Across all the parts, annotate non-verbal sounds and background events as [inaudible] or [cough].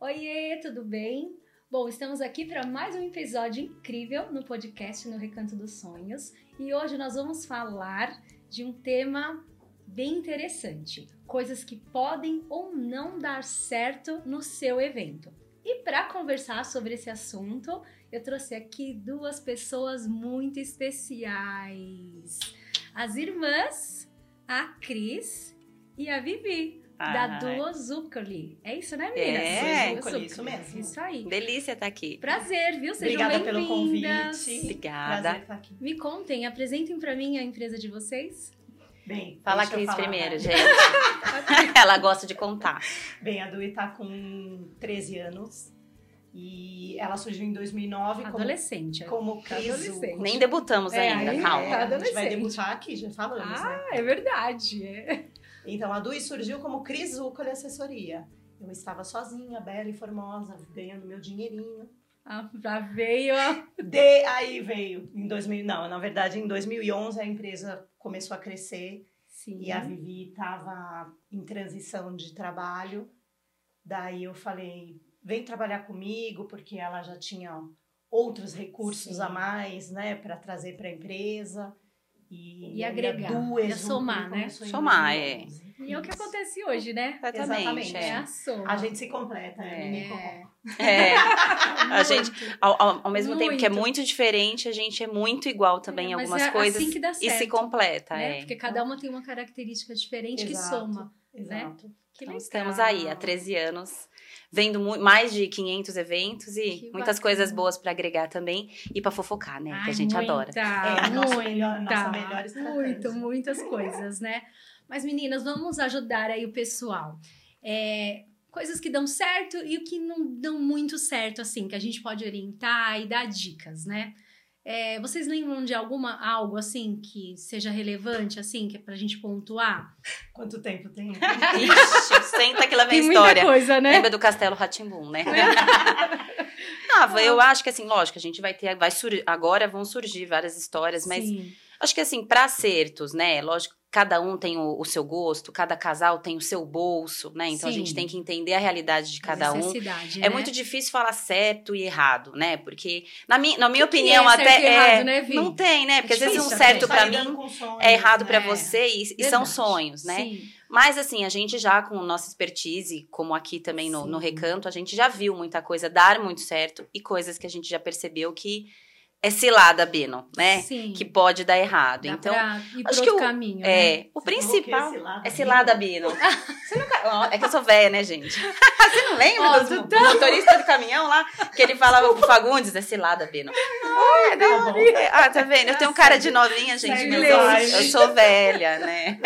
Oiê, tudo bem? Bom, estamos aqui para mais um episódio incrível no podcast No Recanto dos Sonhos e hoje nós vamos falar de um tema bem interessante: coisas que podem ou não dar certo no seu evento. E para conversar sobre esse assunto, eu trouxe aqui duas pessoas muito especiais: as irmãs, a Cris e a Vivi. Da Duo Zuccoli. É isso, né, meninas? É, Duo Zuccoli, Zuccoli. isso mesmo. Isso aí. Delícia estar aqui. Prazer, viu? Sejam Obrigada pelo convite. Obrigada. Prazer estar aqui. Me contem, apresentem pra mim a empresa de vocês. Bem, Fala a Cris falar, primeiro, né? gente. [laughs] Ela gosta de contar. Bem, a Dui tá com 13 anos e ela surgiu em 2009 como, Adolescente. como Tá Cris adolescente. Nem debutamos É, ainda, aí- calma. É, Tá a gente vai debutar aqui, já falamos, né? Ah, é verdade. é. Então, a Dui surgiu como Cris Zuccoli Assessoria. Eu estava sozinha, bela e formosa, ganhando meu dinheirinho. Ah, já veio. [laughs] De aí veio em 2000, não, na verdade em 2011 a empresa começou a crescer Sim. e a Vivi estava em transição de trabalho. Daí eu falei, vem trabalhar comigo porque ela já tinha outros recursos Sim. a mais, né, para trazer para a empresa e, E agregar, Duas ia somar, né? Somar, 2011. E é o que acontece hoje, né? Exatamente. Exatamente. É É. a soma. A gente se completa, né? É. É. [laughs] A gente, Muito. ao, ao- ao mesmo tempo que é Muito. muito diferente, a gente é muito igual também É, em mas algumas é coisas assim que dá e se certo, completa. né? é. Porque cada uma tem uma característica diferente que Exato. soma. Exato. Que Então legal. estamos aí há 13 anos, vendo mais de 500 eventos e Que muitas bacana. coisas boas para agregar também e para fofocar, né? que Ai, a gente muita, adora. É, nosso muita, melhor- nossa melhor muito, muitas coisas, né? Mas meninas, vamos ajudar aí o pessoal. É, coisas que dão certo e o que não dão muito certo, assim, que a gente pode orientar e dar dicas, né? É, vocês lembram de alguma algo assim que seja relevante, assim, que é pra gente pontuar? Quanto tempo tem? [laughs] Ixi, senta que lá vem muita história. coisa, né? Lembra do Castelo Ratimbum, né? [laughs] ah, eu acho que assim, lógico, a gente vai ter, vai sur... agora vão surgir várias histórias, mas Sim, acho que assim, para acertos, né? Lógico, cada um tem o, o seu gosto, cada casal tem o seu bolso, né? Então a Sim. gente tem que entender a realidade de cada um. necessidade, É né? muito difícil falar certo e errado, né? Porque, na minha, na minha que que opinião, é certo até. e errado, é, né, Vi? Não tem, né? Porque às vezes um difícil, certo né? pra lidando mim sonhos, é errado pra né? você e, e são sonhos, né? Sim. Mas assim, a gente já com nossa expertise, como aqui também no, no recanto, a gente já viu muita coisa dar muito certo e coisas que a gente já percebeu que é cilada, Bino, né? Sim. Que pode dar errado. Dá então, pra ir acho que o- caminho, né? é, o Você falou principal é cilada, é cilada, Bino. Você nunca... É que eu sou velha, né, gente? [laughs] Você não lembra dos tu do motorista do caminhão lá? Que ele falava pro Fagundes, é cilada, Bino. Ai, tá bom. Ah, tá vendo? Eu tenho cara de novinha, gente, Segue mas inglês. eu, sou velha, né?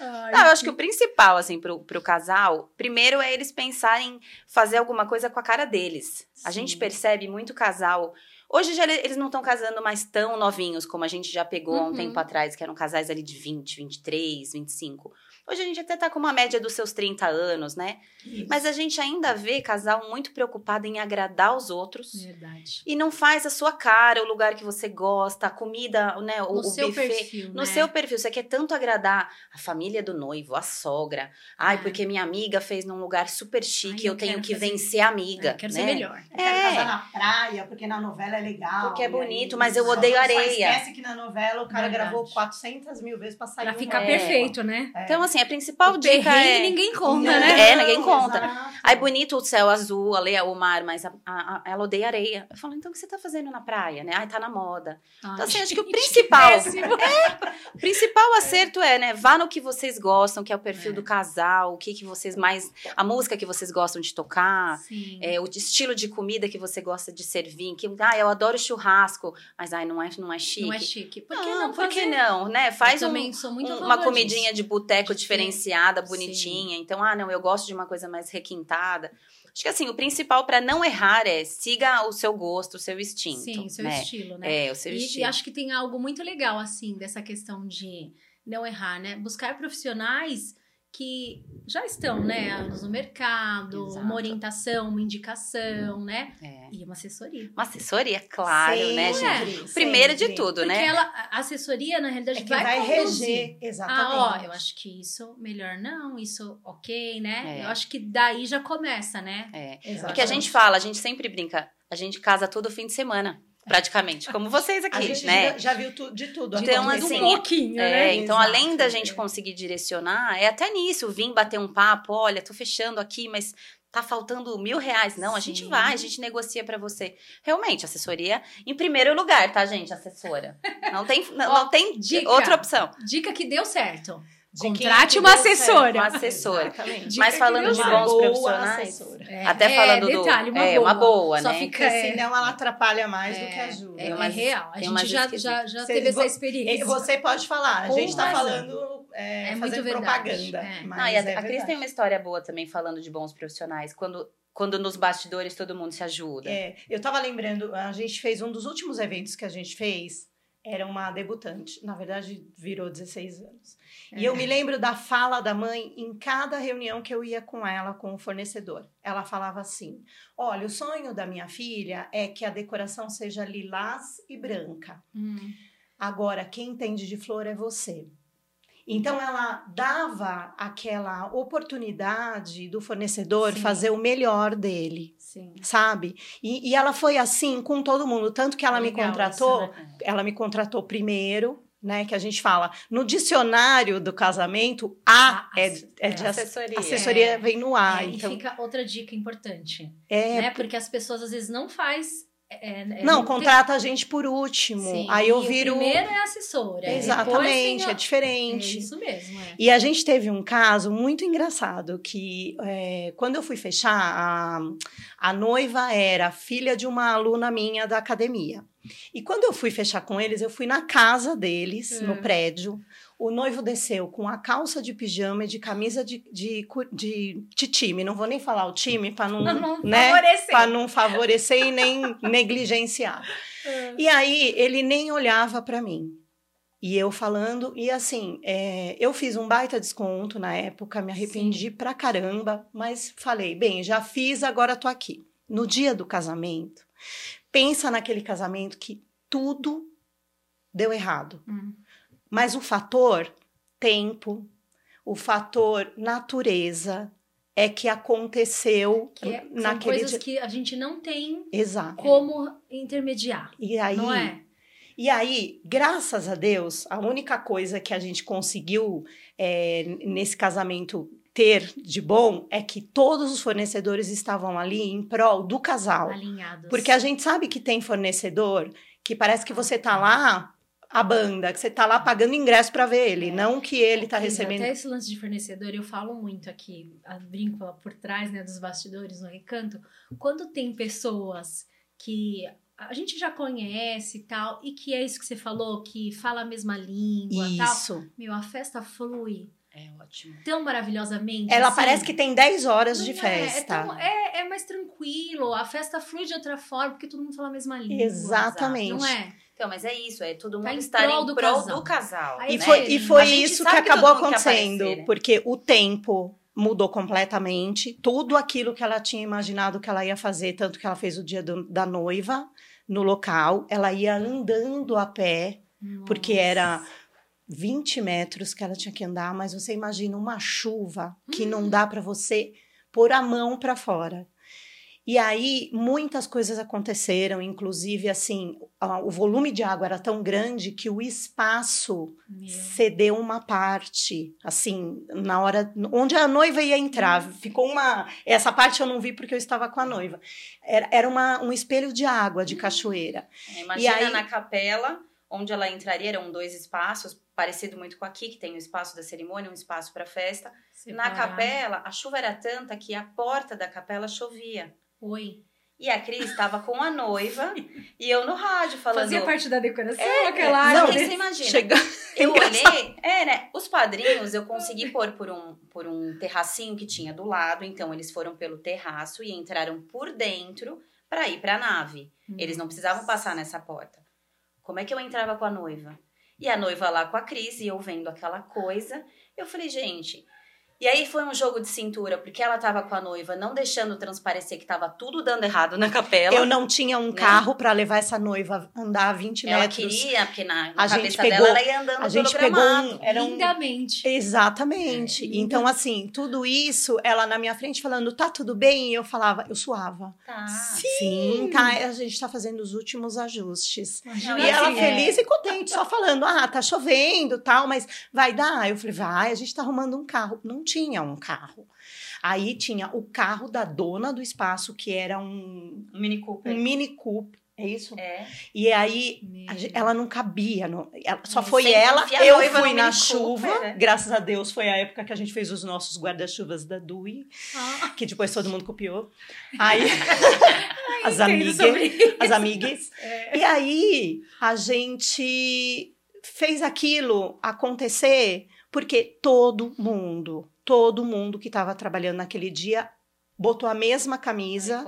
Ai, Não, eu acho que o principal, assim, pro, pro casal, primeiro é eles pensarem fazer alguma coisa com a cara deles. A Sim. gente percebe muito casal. Hoje já ele- eles não estão casando mais tão novinhos como a gente já pegou há um Uhum. tempo atrás, que eram casais ali de 20, 23, 25. Hoje a gente até tá com uma média dos seus 30 anos, né? Isso. Mas a gente ainda vê casal muito preocupado em agradar os outros. Verdade. E não faz a sua cara, o lugar que você gosta, a comida, né? O, No o seu buffet. perfil, No né? seu perfil, você quer tanto agradar a família do noivo, a sogra. Ai, É. porque minha amiga fez num lugar super chique, Ai, eu eu tenho que fazer- vencer a amiga. É, quero né? ser melhor. Eu quero casar É, na praia, porque na novela é legal. Porque é bonito, aí mas eu odeio só areia. esquece que na novela o cara Verdade. gravou 400 mil vezes pra sair Pra ficar É. perfeito, né? É. então assim, a principal o dica é... ninguém conta, Não, né? É, ninguém conta. exato. Ai, bonito o céu azul, ali, o mar, mas a- a- a- ela odeia areia. Eu falo, então o que você tá fazendo na praia, né? Ai, tá na moda. Então, assim, acho que o [laughs] principal- péssimo. [laughs] O principal acerto é, né? Vá no que vocês gostam, que é o perfil É. do casal, o que, que vocês mais. A música que vocês gostam de tocar. É, o estilo de comida que você gosta de servir. Que, ah, eu adoro churrasco, mas ai, não é, não é chique. Não é chique. Por que não, não, por que não, né? Faz um, um- uma comidinha disso. de boteco De diferenciada, bonitinha. Então, ah, não, eu gosto de uma coisa mais requintada. Acho que assim, o principal para não errar é siga o seu gosto, o seu instinto. Sim, seu né? estilo, né? É, o seu E- estilo. E, acho que tem algo muito legal, assim, dessa questão de não errar, né? Buscar profissionais que já estão, né, anos no mercado, Exato. uma orientação, uma indicação, né? É. E uma assessoria. Uma assessoria, claro, né, gente? Primeiro de tudo, Porque né? ela, a assessoria, na realidade, É que vai, vai, reger, exatamente. Ah, ó, eu acho que isso melhor não, isso ok, né? É. Eu acho que daí já começa, né? É. Exatamente. Porque a gente fala, a gente sempre brinca, a gente casa todo fim de semana, praticamente, como vocês A aqui, gente né? já, já viu tu- de tudo. Então, assim, um pouquinho, É, né? então Exato, além da gente conseguir direcionar, é até nisso, vim bater um papo, olha, tô fechando aqui, mas tá faltando mil reais. Não, a gente Sim. vai, a gente negocia pra você. Realmente, assessoria em primeiro lugar, tá, gente? Assessora. Não tem, não, Ó, não tem dica. outra opção. Dica que deu certo. De Contrate que uma certo. assessora. Uma assessora. [laughs] Exatamente. Mas que falando de bons boa profissionais. É, Até é, falando do- detalhe, uma é, boa. uma boa, Só né? fica é, senão ela atrapalha mais do é, que ajuda. é, é umas- real. A gente já, já, já teve essa experiência. E Você pode falar, a gente tá razão. falando, é, É muito fazendo propaganda. É. Mas Não, e a, é a Cris tem uma história boa também falando de bons profissionais. Quando, quando nos bastidores todo mundo se ajuda. É, eu tava lembrando, a gente fez um dos últimos eventos que a gente fez, era uma debutante, na verdade virou 16 anos. E É. eu me lembro da fala da mãe em cada reunião que eu ia com ela, com o fornecedor. Ela falava assim: Olha, o sonho da minha filha é que a decoração seja lilás e branca. Hum, Agora, quem entende de flor é você. Então, ela dava aquela oportunidade do fornecedor Sim. fazer o melhor dele sim. sabe? E, e ela foi assim com todo mundo, tanto que ela me Legal contratou, isso, né? ela me contratou primeiro, né? Que a gente fala no dicionário do casamento, A Ah, é, é de é, ass- assessoria. assessoria É. vem no A, É, E então fica outra dica importante, é né? Porque as pessoas às vezes não faz... é, é, não tem- contrata a gente por último, Sim, aí eu o viro primeiro é assessora. depois exatamente, tem a- é diferente. É isso mesmo, é. E a gente teve um caso muito engraçado que é, quando eu fui fechar, a, a noiva era filha de uma aluna minha da academia. E quando eu fui fechar com eles, eu fui na casa deles, Hum. no prédio. O noivo desceu com a calça de pijama e de camisa de, de, de, de time. Não vou nem falar o time para não, não né, favorecer. não favorecer e nem [laughs] negligenciar. É. E aí ele nem olhava para mim. E eu falando, e assim, é, eu fiz um baita desconto na época, me arrependi pra caramba, mas falei, bem, já fiz, agora tô aqui. No dia do casamento, pensa naquele casamento que tudo deu errado. Hum. Mas o fator tempo, o fator natureza é que aconteceu Que é- são naquele coisas dia. que a gente não tem Exato. como intermediar, E aí, não é? E aí, graças a Deus, a única coisa que a gente conseguiu é, nesse casamento ter de bom é que todos os fornecedores estavam ali em prol do casal. Alinhados. Porque a gente sabe que tem fornecedor que parece que você tá lá, a banda, que você tá lá pagando ingresso para ver ele, É. não que ele tá Cris, recebendo. Até esse lance de fornecedor, eu falo muito aqui, a- brinco por trás né, dos bastidores no recanto. Quando tem pessoas que a gente já conhece e tal, e que é isso que você falou, que fala a mesma língua e tal, Isso. meu, a festa flui É ótimo. tão maravilhosamente. Ela assim. parece que tem 10 horas Não de é, festa. É, tão- é- é mais tranquilo, a festa flui de outra forma, porque todo mundo fala a mesma língua. Exatamente. Não é? Então, mas é isso, é todo mundo Tá em estar prol em do prol casal. do casal. Aí E né? foi, e foi isso que acabou acontecendo, aparecer, né? porque o tempo mudou completamente, tudo aquilo que ela tinha imaginado que ela ia fazer, tanto que ela fez o dia do- da noiva no local, ela ia andando a pé, porque Nossa. era 20 metros que ela tinha que andar, mas você imagina uma chuva que Hum. não dá para você pôr a mão para fora. E aí muitas coisas aconteceram, inclusive assim, o volume de água era tão grande que o espaço Meu. cedeu uma parte, assim, na hora onde a noiva ia entrar. Ficou uma. Essa parte eu não vi porque eu estava com a noiva. Era, era uma, um espelho de água de cachoeira. É, Imagina E aí- na capela, onde ela entraria, eram dois espaços, parecido muito com aqui, que tem o espaço da cerimônia, um espaço para festa. Na Separar. capela, a chuva era tanta que a porta da capela chovia. Oi. E a Cris estava com a noiva e eu no rádio falando. Fazia parte da decoração, É, aquela não, você imagina. Chega... Eu olhei, é, né? Os padrinhos eu consegui pôr por um, por um terracinho que tinha do lado, então eles foram pelo terraço e entraram por dentro para ir para a nave. Eles não precisavam passar nessa porta. Como é que eu entrava com a noiva? E a noiva lá com a Cris e eu vendo aquela coisa, eu falei, gente, E aí foi um jogo de cintura, porque ela tava com a noiva, não deixando transparecer que tava tudo dando errado na capela. Eu não tinha um Né? carro pra levar essa noiva andar 20 ela metros. queria, porque na, na A cabeça gente pegou- dela ela ia andando A gente pelo pegou gramado. um, era um Lindamente. Exatamente. É, então, assim, tudo isso, ela na minha frente falando, tá tudo bem? E eu falava, eu suava. Tá. Sim, tá, a gente tá fazendo os últimos ajustes. Imagina Não, E ela assim, feliz e contente, só falando, ah, tá chovendo tal, mas vai dar? Eu falei, vai, a gente tá arrumando um carro. Não tinha um carro. Aí tinha o carro da dona do espaço, que era um, Um Mini Cooper. um Mini Coupe, é isso? É. E aí a ela não cabia, ela- só foi ela, eu fui na chuva, Cooper, né? graças a Deus foi a época que a gente fez os nossos guarda-chuvas da Dui, Ah, que depois todo mundo copiou. Aí [laughs] [laughs] as amigas, as amigas. É. E aí a gente fez aquilo acontecer porque todo mundo, todo mundo que estava trabalhando naquele dia botou a mesma camisa.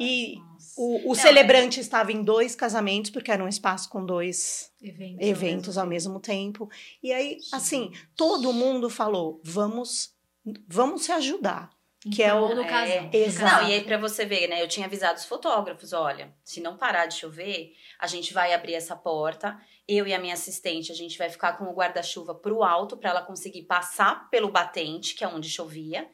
E o, o Não, celebrante estava em dois casamentos, porque era um espaço com dois Eventos. eventos ao mesmo tempo. E aí, assim, todo mundo falou: vamos, vamos se ajudar. Que é o- do É, casal. exato. Não, e aí pra você ver, né? Eu tinha avisado os fotógrafos, olha, se não parar de chover, a gente vai abrir essa porta. Eu e a minha assistente, a gente vai ficar com o guarda-chuva pro alto pra ela conseguir passar pelo batente, que é onde chovia.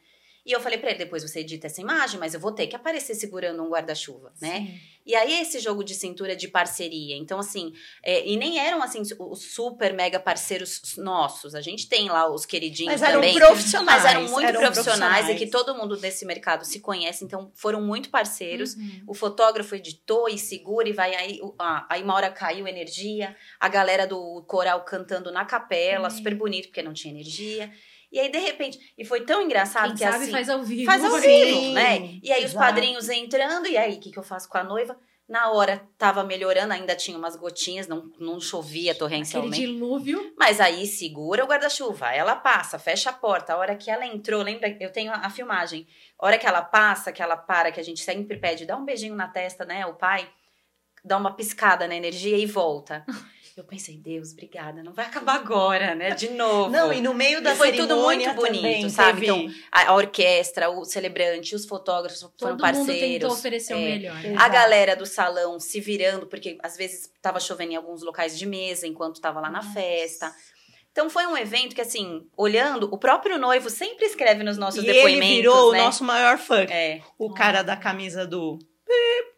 E eu falei pra ele, depois você edita essa imagem, mas eu vou ter que aparecer segurando um guarda-chuva, né? Sim. E aí esse jogo de cintura de parceria. Então, assim, é, e nem eram assim os super mega parceiros nossos. A gente tem lá os queridinhos Mas eram também. profissionais. Mas eram muito eram profissionais, e que todo mundo desse mercado se conhece, então foram muito parceiros. Uhum. O fotógrafo editou e segura e vai aí. ah, aí uma hora caiu energia, a galera do coral cantando na capela, Hum. super bonito, porque não tinha energia. E aí, de repente, e foi tão engraçado Quem que sabe assim. faz ao vivo. Faz ao Sim, vivo, né? E aí os exato. padrinhos entrando, e aí o que, que eu faço com a noiva? Na hora tava melhorando, ainda tinha umas gotinhas, não, não chovia Aquele torrencialmente. dilúvio. Mas aí segura o guarda-chuva, ela passa, fecha a porta. A hora que ela entrou, lembra? Eu tenho a, a filmagem. A hora que ela passa, que ela para, que a gente sempre pede, dá um beijinho na testa, né? O pai dá uma piscada na energia e volta. [laughs] Eu pensei, Deus, obrigada, não vai acabar agora, né? De novo. Não, e no meio da E foi tudo muito bonito, também sabe? teve- Então, a, a orquestra, o celebrante, os fotógrafos foram Todo mundo tentou parceiros. oferecer o é. melhor. né? A galera do salão se virando, porque às vezes tava chovendo em alguns locais de mesa enquanto tava lá na Nossa. festa. Então foi um evento que, assim, olhando, o próprio noivo sempre escreve nos nossos e ele depoimentos. virou né? o nosso maior fã. É. O cara da camisa do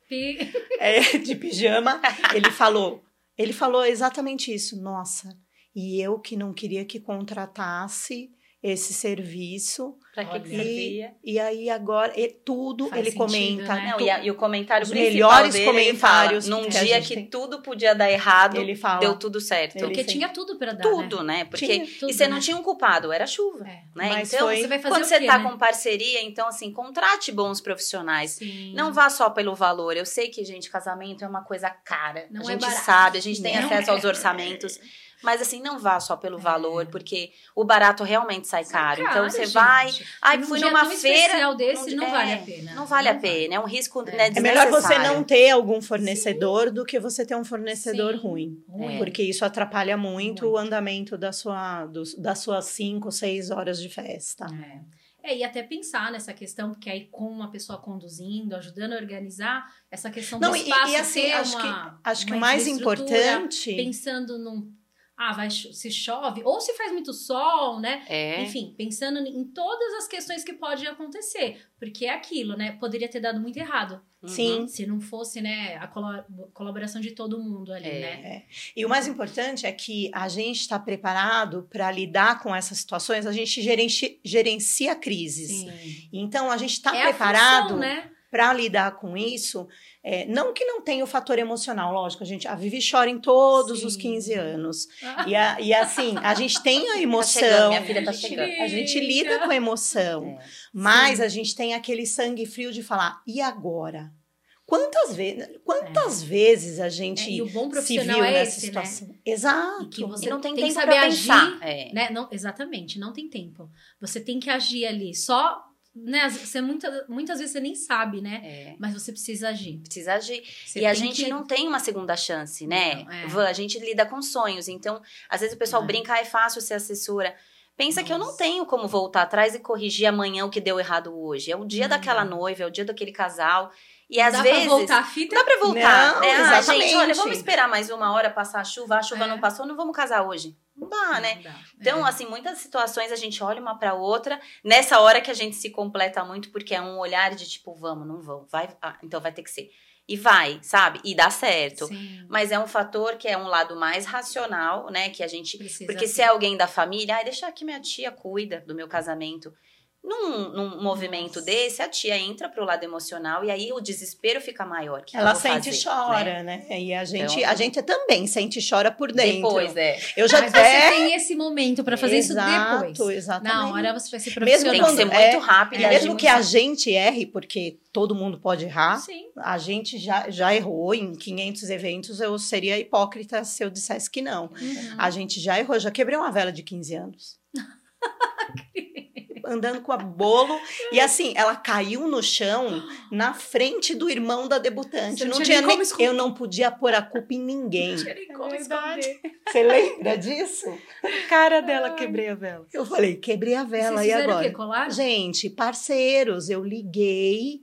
Pi- é, de pijama, ele falou, ele falou exatamente isso. Nossa, e eu que não queria que contratasse esse serviço. Pra que, que servia? E aí agora, e tudo Faz ele sentido, comenta. né? Não, e, a- e o comentário Os principal melhores dele, ele comentários fala, num que dia que tem. tudo podia dar errado, Ele fala. deu tudo certo. Ele Porque tinha tudo pra dar, tudo, né? Porque Tinha tudo, e você né? não tinha um culpado, era chuva, É. né? Mas então, foi- Você vai fazer quando o você quê, tá né? com parceria, então assim, contrate bons profissionais. Sim. Não vá só pelo valor. Eu sei que, gente, casamento é uma coisa cara. Não a é gente barato. sabe, a gente tem Não acesso é. aos orçamentos. [laughs] Mas assim, não vá só pelo É. valor, porque o barato realmente sai caro. então você gente. vai. Ai, Num fui dia numa tão feira. especial desse, num- não é, vale a pena. Não vale a Não pena. É um risco É. né, É melhor você não ter algum fornecedor do que você ter um fornecedor Sim. ruim. Ruim. Porque isso atrapalha muito, Muito. o andamento da sua, dos- das suas cinco, seis horas de festa. É. É, e até pensar nessa questão, porque aí com uma pessoa conduzindo, ajudando a organizar, essa questão Não, do e, espaço e assim, ter acho uma, que, acho que o mais importante. Pensando num... Ah, vai, se chove, ou se faz muito sol, né? É. Enfim, pensando em todas as questões que podem acontecer. Porque é aquilo, né? Poderia ter dado muito errado. Uhum. Sim. Se não fosse, né, a colaboração de todo mundo ali, É. né? E o mais importante é que a gente está preparado para lidar com essas situações, a gente gerenci- gerencia crises. Então, a gente está é a preparado função, né? Para lidar com isso. É, não que não tenha o fator emocional, lógico, a gente a Vivi chora em todos Sim. os 15 anos. Ah, E, a- e assim, a gente [laughs] tem a chegando, emoção. minha filha tá chegando. A gente lida com a emoção, É. mas a gente tem aquele sangue frio de falar, e agora? Quantas vezes, quantas vezes a É, gente e o bom se profissional viu é nessa esse, né? situação? Exato. E que você E não tem, tem que tempo saber pra agir. É. né? Não, exatamente, não tem tempo. Você tem que agir ali. Só, né? Você muita, muitas vezes você nem sabe, né? É. Mas você precisa agir. Precisa agir. Você e a gente que- não tem uma segunda chance, né? Não, é. A gente lida com sonhos. Então, às vezes o pessoal É. brinca, ah, é fácil ser assessora. Pensa que eu não Nossa. tenho como voltar atrás e corrigir amanhã o que deu errado hoje. É o dia daquela noiva, é o dia daquele casal. E às dá vezes. pra voltar a fita? Não dá pra voltar. Não, né? Ah, exatamente. gente, olha, vamos esperar mais uma hora passar a chuva, a chuva É. não passou, não vamos casar hoje. Não dá, né? Não dá. Então, É. assim, muitas situações a gente olha uma pra outra. Nessa hora que a gente se completa muito, porque é um olhar de tipo, vamos, não vamos, vai, ah, então vai ter que ser. E vai, sabe? E dá certo. Sim, Mas é um fator que é um lado mais racional, né? Que a gente. precisa Porque se ter. é alguém da família, ai, deixa que minha tia cuida do meu casamento. Num, num movimento desse, a tia entra pro lado emocional e aí o desespero fica maior. Que Ela sente e chora, né? né? E a gente, Então- a gente também sente e chora por dentro. Depois, é. Eu já Mas até... você tem esse momento pra fazer Exato, isso depois. exatamente. Na hora você vai ser Mesmo profissional. Tem que ser é, muito rápido. Agir mesmo que a gente erre, porque todo mundo pode errar, Sim. a gente já, já errou em 500 eventos, eu seria hipócrita se eu dissesse que não. Uhum. A gente já errou, já quebrei uma vela de 15 anos. [laughs] Andando com a bolo. E assim, ela caiu no chão na frente do irmão da debutante. Não não tinha nem eu não podia pôr a culpa em ninguém. Não tinha nem como esconder. Você lembra disso? cara dela, quebrei a vela. Eu falei, quebrei a vela Vocês e fizeram o agora? quê? Gente, parceiros, eu liguei,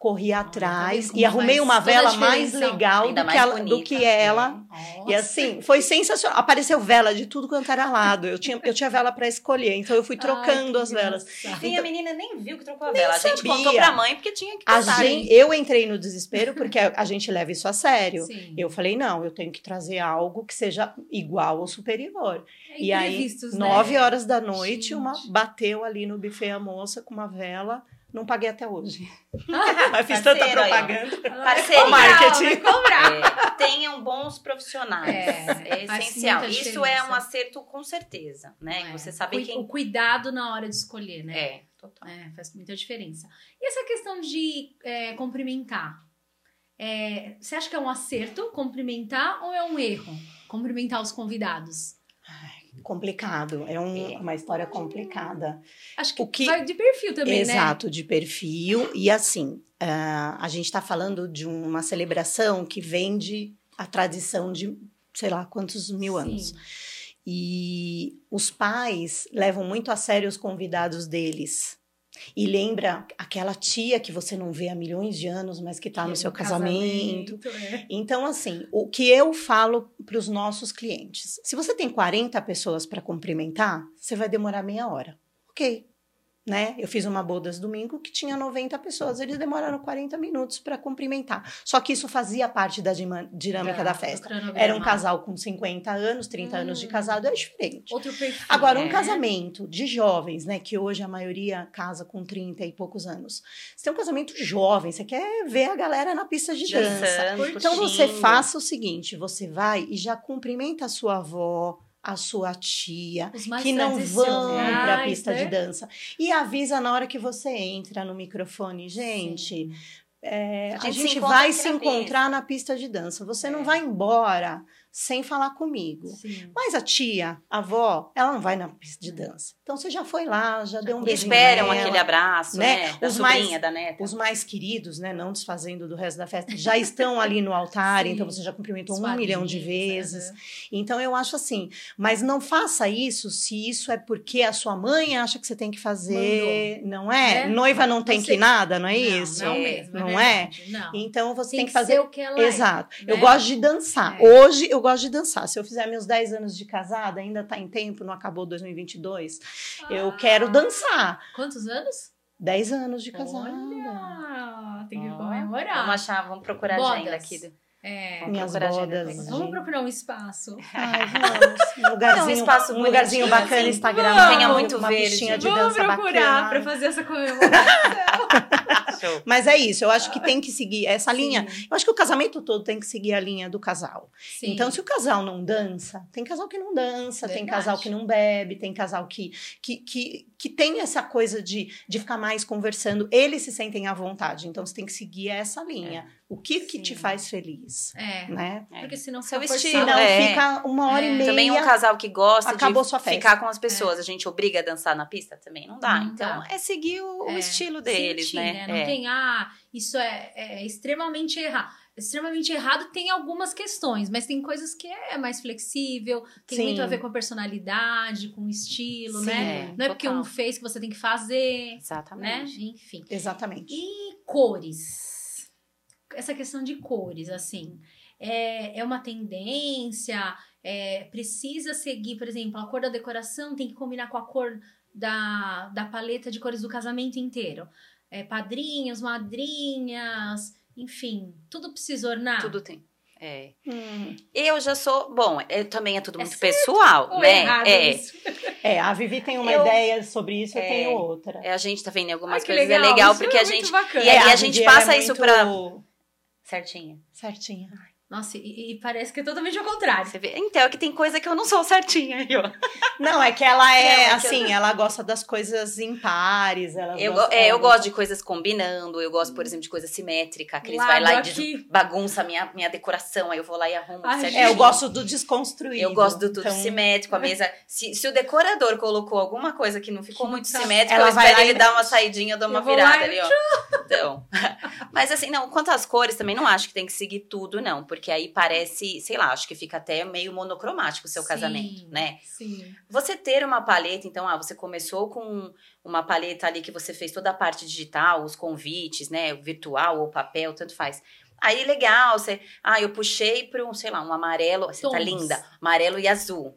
corri atrás e arrumei uma vela mais legal do que, ela, do bonita, que é. ela. E Nossa. assim, foi sensacional. Apareceu vela de tudo quanto era lado. Eu tinha, eu tinha vela para escolher, então eu fui trocando Ai, as que velas. engraçado. E a menina nem viu que trocou a vela. A gente sabia. contou pra mãe porque tinha que A passar. gente, eu entrei no desespero porque a, a gente leva isso a sério. Sim. Eu falei, não, eu tenho que trazer algo que seja igual ou superior. É E aí, né? nove horas da noite, Gente. uma bateu ali no buffet a moça com uma vela. Não paguei até hoje. [laughs] Mas fiz tanta propaganda. Parceria. marketing. Vai cobrar. [laughs] É, tenham bons profissionais. É, É, essencial. Isso é diferença. um acerto com certeza, né? É. Você saber Cui- quem O cuidado na hora de escolher, né? é. Total. É, faz muita diferença. E essa questão de é, cumprimentar? É, você acha que é um acerto cumprimentar ou é um erro? Cumprimentar os convidados? Complicado. É um- É. uma história complicada. Acho que, O que- vai de perfil também, né? Exato, de perfil. E assim, ah, a gente está falando de uma celebração que vem de a tradição de sei lá quantos mil Sim. anos. E os pais levam muito a sério os convidados deles. E lembra aquela tia que você não vê há milhões de anos, mas que está no Que seu no casamento. é. Então, assim, o que eu falo para os nossos clientes: se você tem 40 pessoas para cumprimentar, você vai demorar meia hora. Ok. Né? Eu fiz uma bodas domingo que tinha 90 pessoas, eles demoraram 40 minutos para cumprimentar. Só que isso fazia parte da dinâmica da, do festa. Era um casal com 50 anos, 30 anos de Hum. casado, é diferente. Outro perfil. Agora, um né? casamento de jovens, né? Que hoje a maioria casa com 30 e poucos anos. Você tem um casamento jovem, você quer ver a galera na pista de dança. Dançando, Então você faça o seguinte: você vai e já cumprimenta a sua avó, a sua tia, que não vão para a pista né? de dança. E avisa na hora que você entra no microfone, gente. É, A a gente gente, se encontra vai se encontrar na pista de dança. Você É. não vai embora sem falar comigo. Sim. Mas a tia, a avó, ela não vai na pista de dança. Então você já foi lá, já deu um beijinho Esperam nela. aquele abraço, né? né? Da Os sobrinha, mais- da neta. Os mais queridos, né, não desfazendo do resto da festa, já estão ali no altar, Sim. então você já cumprimentou Os um milhão de vezes. aham. Então eu acho assim, mas não faça isso se isso é porque a sua mãe acha que você tem que fazer, não é? É. Noiva não tem Você- que nada, não é Não, isso? Não É. mesmo, Não é? verdade, Não. Então você tem, tem, que fazer o que ela Exato. é. Eu né? gosto de dançar. É. Hoje eu gosto de dançar. Se eu fizer meus 10 anos de casada, ainda tá em tempo, não acabou 2022. Eu Ah, quero dançar. Quantos anos? 10 anos de casada. Olha, tem que Ó, comemorar. Vamos achar, vamos procurar a Bodas. agenda aqui. do- É. Minhas bodas. Vamos procurar um espaço. [laughs] Ai, vamos. Um lugarzinho, um espaço um lugarzinho bacana, assim. Instagram. Vamos. Tenha muito uma verde. Vamos dança procurar pra fazer essa comemoração. [laughs] Show. Mas é isso, eu acho que tem que seguir essa linha. Sim, Eu acho que o casamento todo tem que seguir a linha do casal. sim. Então, se o casal não dança, tem casal que não dança, tem Verdade. casal que não bebe, tem casal que, que, que, que tem essa coisa de, de ficar mais conversando, eles se sentem à vontade. Então, você tem que seguir essa linha. O que, que te Sim. faz feliz? É. Né? É. Porque senão Seu fica estilo, forçado. Senão é. fica uma hora É. e meia. Também um casal que gosta acabou de sua festa. ficar com as pessoas. A gente obriga a dançar na pista? Também não dá. Não então, dá. é seguir o, o É, estilo deles, sentir, né? Não É. tem, ah, isso é, é extremamente errado. extremamente errado tem algumas questões, mas tem coisas que é mais flexível, tem Sim. muito a ver com a personalidade, com o estilo, Sim, né? Não é porque total. um fez que você tem que fazer, né? Exatamente. Enfim. Exatamente. E cores. Essa questão de cores, assim, é, é uma tendência, é, precisa seguir, por exemplo, a cor da decoração tem que combinar com a cor da, da paleta de cores do casamento inteiro. É, padrinhos, madrinhas, enfim, tudo precisa ornar. Tudo tem. É. Hum. Eu já sou. Bom, é, também é tudo É muito certo pessoal, Ou né? é. isso? É, a Vivi tem uma Eu- ideia sobre isso, eu É. tenho outra. É, A gente tá vendo algumas Ai, coisas. é legal isso porque é a muito gente. bacana. E aí É, a a gente passa é isso muito pra. Certinha. Certinha. Nossa, e, e parece que é totalmente ao contrário. Você vê? Então, é que tem coisa que eu não sou certinha [laughs] aí, ó. Não, é que ela é, Não, é que assim, ela gosta das coisas impares. Ela Eu, gosta, go- é, eu gosto de coisas combinando, eu gosto, por exemplo, de coisa simétrica. Cris Lado vai lá e des- bagunça a minha, minha decoração, aí eu vou lá e arrumo Ai, certinho. É, eu gosto do desconstruído. Eu gosto do tudo então, simétrico, a mesa. Se, se o decorador colocou alguma coisa que não ficou Que muito tá- simétrica, Ela eu vai espero ele e- dar uma saidinha, eu dou uma Eu virada ali, ó. Então. [laughs] Mas assim, não, quanto às cores, também não acho que tem que seguir tudo, não. Porque aí parece, sei lá, acho que fica até meio monocromático o seu Sim, casamento, né? Sim. Você ter uma paleta, então, ah, você começou com uma paleta ali que você fez toda a parte digital, os convites, né? Virtual ou papel, tanto faz. Aí, legal, você. Ah, eu puxei para um, sei lá, um amarelo. Você tá Tons. linda. Amarelo e azul.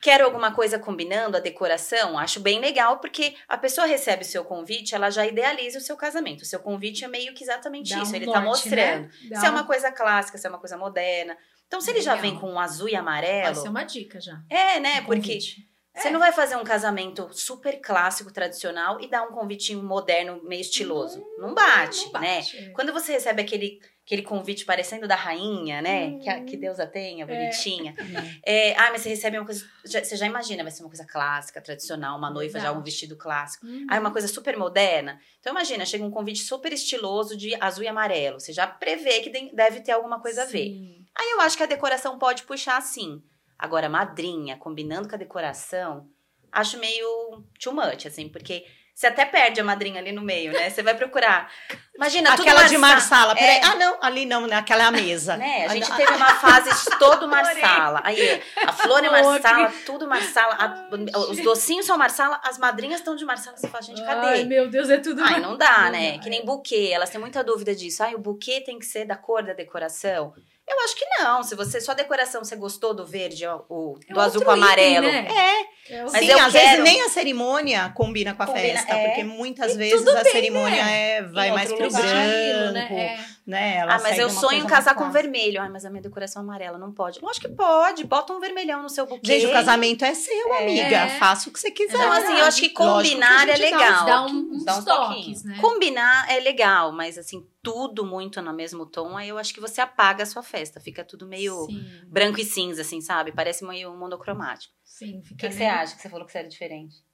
Quero alguma coisa combinando a decoração? Acho bem legal, porque a pessoa recebe o seu convite, ela já idealiza o seu casamento. O seu convite é meio que exatamente Dá isso. um ele tá norte, mostrando. né? Se é um- uma coisa clássica, se é uma coisa moderna. Então, se ele já vem com um azul e Vai amarelo. ser uma dica já. É, né? Um Porque convite. você não vai fazer um casamento super clássico, tradicional e dar um convitinho moderno, meio estiloso. Não, bate, Não né? bate, é. Quando você recebe aquele, aquele convite parecendo da rainha, né? Hum. Que, a- que Deus a tenha, É. bonitinha. [laughs] É, ah, mas você recebe uma coisa. já- você já imagina, vai ser uma coisa clássica, tradicional, uma noiva já um vestido clássico. Uhum. Ah, é uma coisa super moderna. Então imagina, chega um convite super estiloso de azul e amarelo. Você já prevê que deve ter alguma coisa a ver. Sim. Aí eu acho que a decoração pode puxar assim. Agora, madrinha, combinando com a decoração, acho meio too much, assim, porque você até perde a madrinha ali no meio, né? Você vai procurar. Imagina, tudo Aquela de Marsala. Peraí. É. Ah, não, ali não, né? Aquela é a mesa. Né? A gente teve uma fase de todo [laughs] Marsala. Aí, a flor é Marsala, tudo Marsala. a- os docinhos são Marsala, as madrinhas estão de Marsala. Você fala, gente, cadê? Ai, meu Deus, é tudo. Ai, não dá, né? que é. nem buquê. Elas têm muita dúvida disso. Ai, o buquê tem que ser da cor da decoração. Eu acho que não. Se você só a decoração você gostou do verde, ó, o, É do azul outro com amarelo. item, né? É. É Mas Sim, às quero- vezes nem a cerimônia combina com a Combina, festa, é. porque muitas E vezes a bem, cerimônia né? é, vai mais pro lugar. branco, né? É. né? Ela Ah, mas eu sonho casar com vermelho. Ai, mas a minha decoração amarela não pode. Eu acho que pode. Bota um vermelhão no seu buquê. Gente, o casamento é seu, É. amiga. Faça o que você quiser. Então, assim, eu acho que Lógico que combinar é legal. Dá um- uns Dá um toques, toquinho. né? Combinar é legal, mas assim, tudo muito no mesmo tom, aí eu acho que você apaga a sua festa. Fica tudo meio Sim, branco e cinza, assim, sabe? Parece meio monocromático. sim. O Fica que, que você acha que você falou que você era diferente?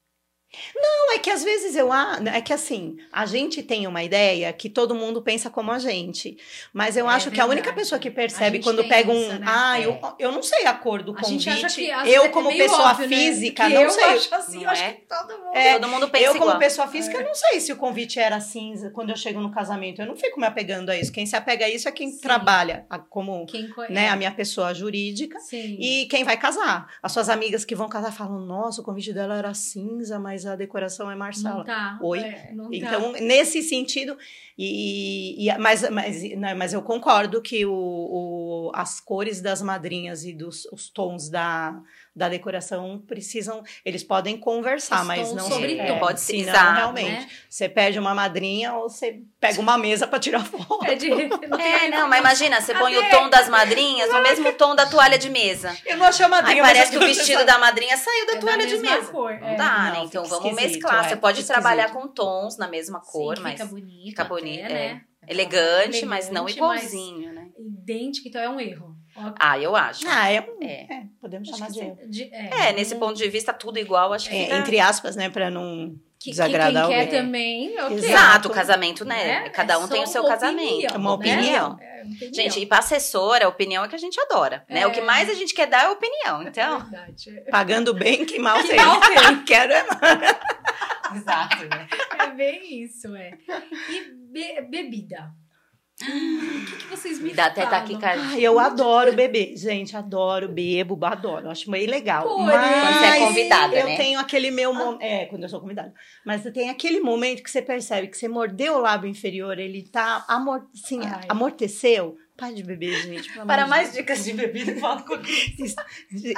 Não, é que às vezes eu é que assim, a gente tem uma ideia que todo mundo pensa como a gente. Mas eu É acho que a única pessoa que percebe quando pega um, essa, né? ah, É. eu, eu não sei a cor do A gente convite. acha que vezes eu é como pessoa óbvio, né? física Que não eu sei. acho assim, Não eu acho é? que todo mundo. É, Todo mundo pensa Eu, como igual. pessoa física, eu não sei se o convite era cinza quando eu chego no casamento. Eu não fico me apegando a isso. Quem se apega a isso é quem Sim. trabalha a- como Quem conhece. né, a minha pessoa jurídica. Sim. E quem vai casar. As suas amigas que vão casar falam: Nossa, o convite dela era cinza, mas a decoração é não Marsala. tá. Oi? é, não tá. Então, nesse sentido, e, e- mas, mas, né, mas eu concordo que o, o- as cores das madrinhas e dos os tons da, da decoração precisam, eles podem conversar, Os mas não sobre é. Pode ser, exato, realmente. né? Você perde uma madrinha ou você pega uma mesa para tirar foto. [laughs] É, de... É, não, mas imagina, você põe o tom das madrinhas no mesmo tom da toalha de mesa. Eu não achei a Aí madrinha. mas parece que o vestido da madrinha saiu da É da toalha de mesa. cor, Não é. dá, Não, né? Então vamos mesclar. é, Você pode trabalhar com tons na mesma cor, Sim, mas fica bonito. fica até, bonito, né? elegante, mas não Elegante, igualzinho, né? mas Idêntico, então é um erro. Ah, eu acho. Ah, é, É. é, podemos Acho chamar que de. de- É, nesse não- ponto de vista, tudo igual, acho que É, fica- entre aspas, né, para não que, que desagradar quem quer alguém. também, ok. Exato, o casamento, né? Né? Cada um É tem o seu uma casamento. opinião, Uma né? opinião. É, opinião. Gente, e pra assessora, a opinião é que a gente adora, né? É. O que mais a gente quer dar é opinião, É então... verdade. é. pagando bem, que mal Que tem. mal tem. [laughs] Quero é [laughs] Exato, né? É bem isso, é. E be- bebida. O que, que vocês me Me dá até falam? taquicardia. Ai, eu adoro beber, gente, adoro, bebo, adoro, acho meio legal. Porém- Mas Quando você é convidada, eu né? tenho aquele meu momento, é, quando eu sou convidada, mas tem aquele momento que você percebe que você mordeu o lábio inferior, ele tá, amor, Ai. amorteceu. Para de beber, gente, Para de mais dicas de bebida, fala comigo. Deus.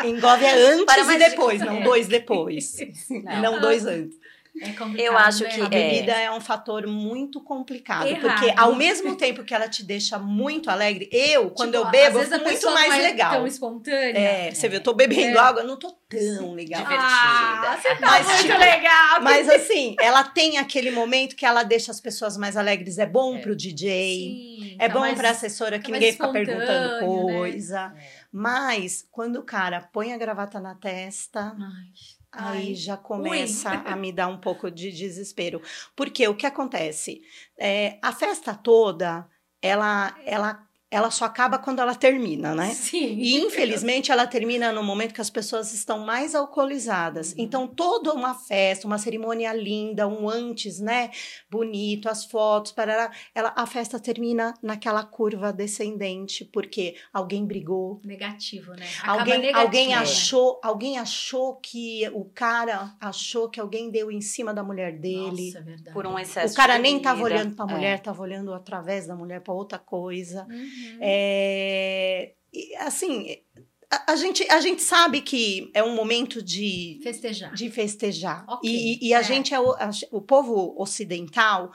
Engove é antes Para e mais depois, não É. dois depois. [laughs] Não. Não, dois antes. É complicado, Eu acho né? que A É. bebida é. um fator muito complicado, Errado. porque ao mesmo tempo que ela te deixa muito alegre, eu, quando Tipo, eu bebo, eu fico muito mais não é legal. tão espontânea. É, você vê, eu tô bebendo É. água, eu não tô tão legal. Divertida. Ah, você tá Mas, muito tipo, legal. Mas assim, ela tem aquele momento que ela deixa as pessoas mais alegres. É bom É. pro DJ, Sim, é tá bom mais- pra assessora que tá ninguém fica perguntando né? coisa. Mas quando o cara põe a gravata na testa, Ai. Aí já começa a me dar um pouco de desespero. Porque o que acontece? É, a festa toda, ela, ela, ela só acaba quando ela termina, né? Sim. E infelizmente ela termina no momento que as pessoas estão mais alcoolizadas. Uhum. Então, toda uma festa, uma cerimônia linda, um antes, né? Bonito, as fotos, parará, ela, a festa termina naquela curva descendente, porque alguém brigou, Negativo, né? Acaba Alguém, negativo, alguém né? achou, alguém achou que o cara achou que alguém deu em cima da mulher dele. Nossa, é verdade. Por um excesso o cara de nem tava bebida. olhando pra É. mulher, tava olhando através da mulher pra outra coisa. Uhum. É, e, assim, a, a gente, a gente sabe que é um momento de, Festejar. de festejar. Ok, E, e a é. gente é o, a- o povo ocidental.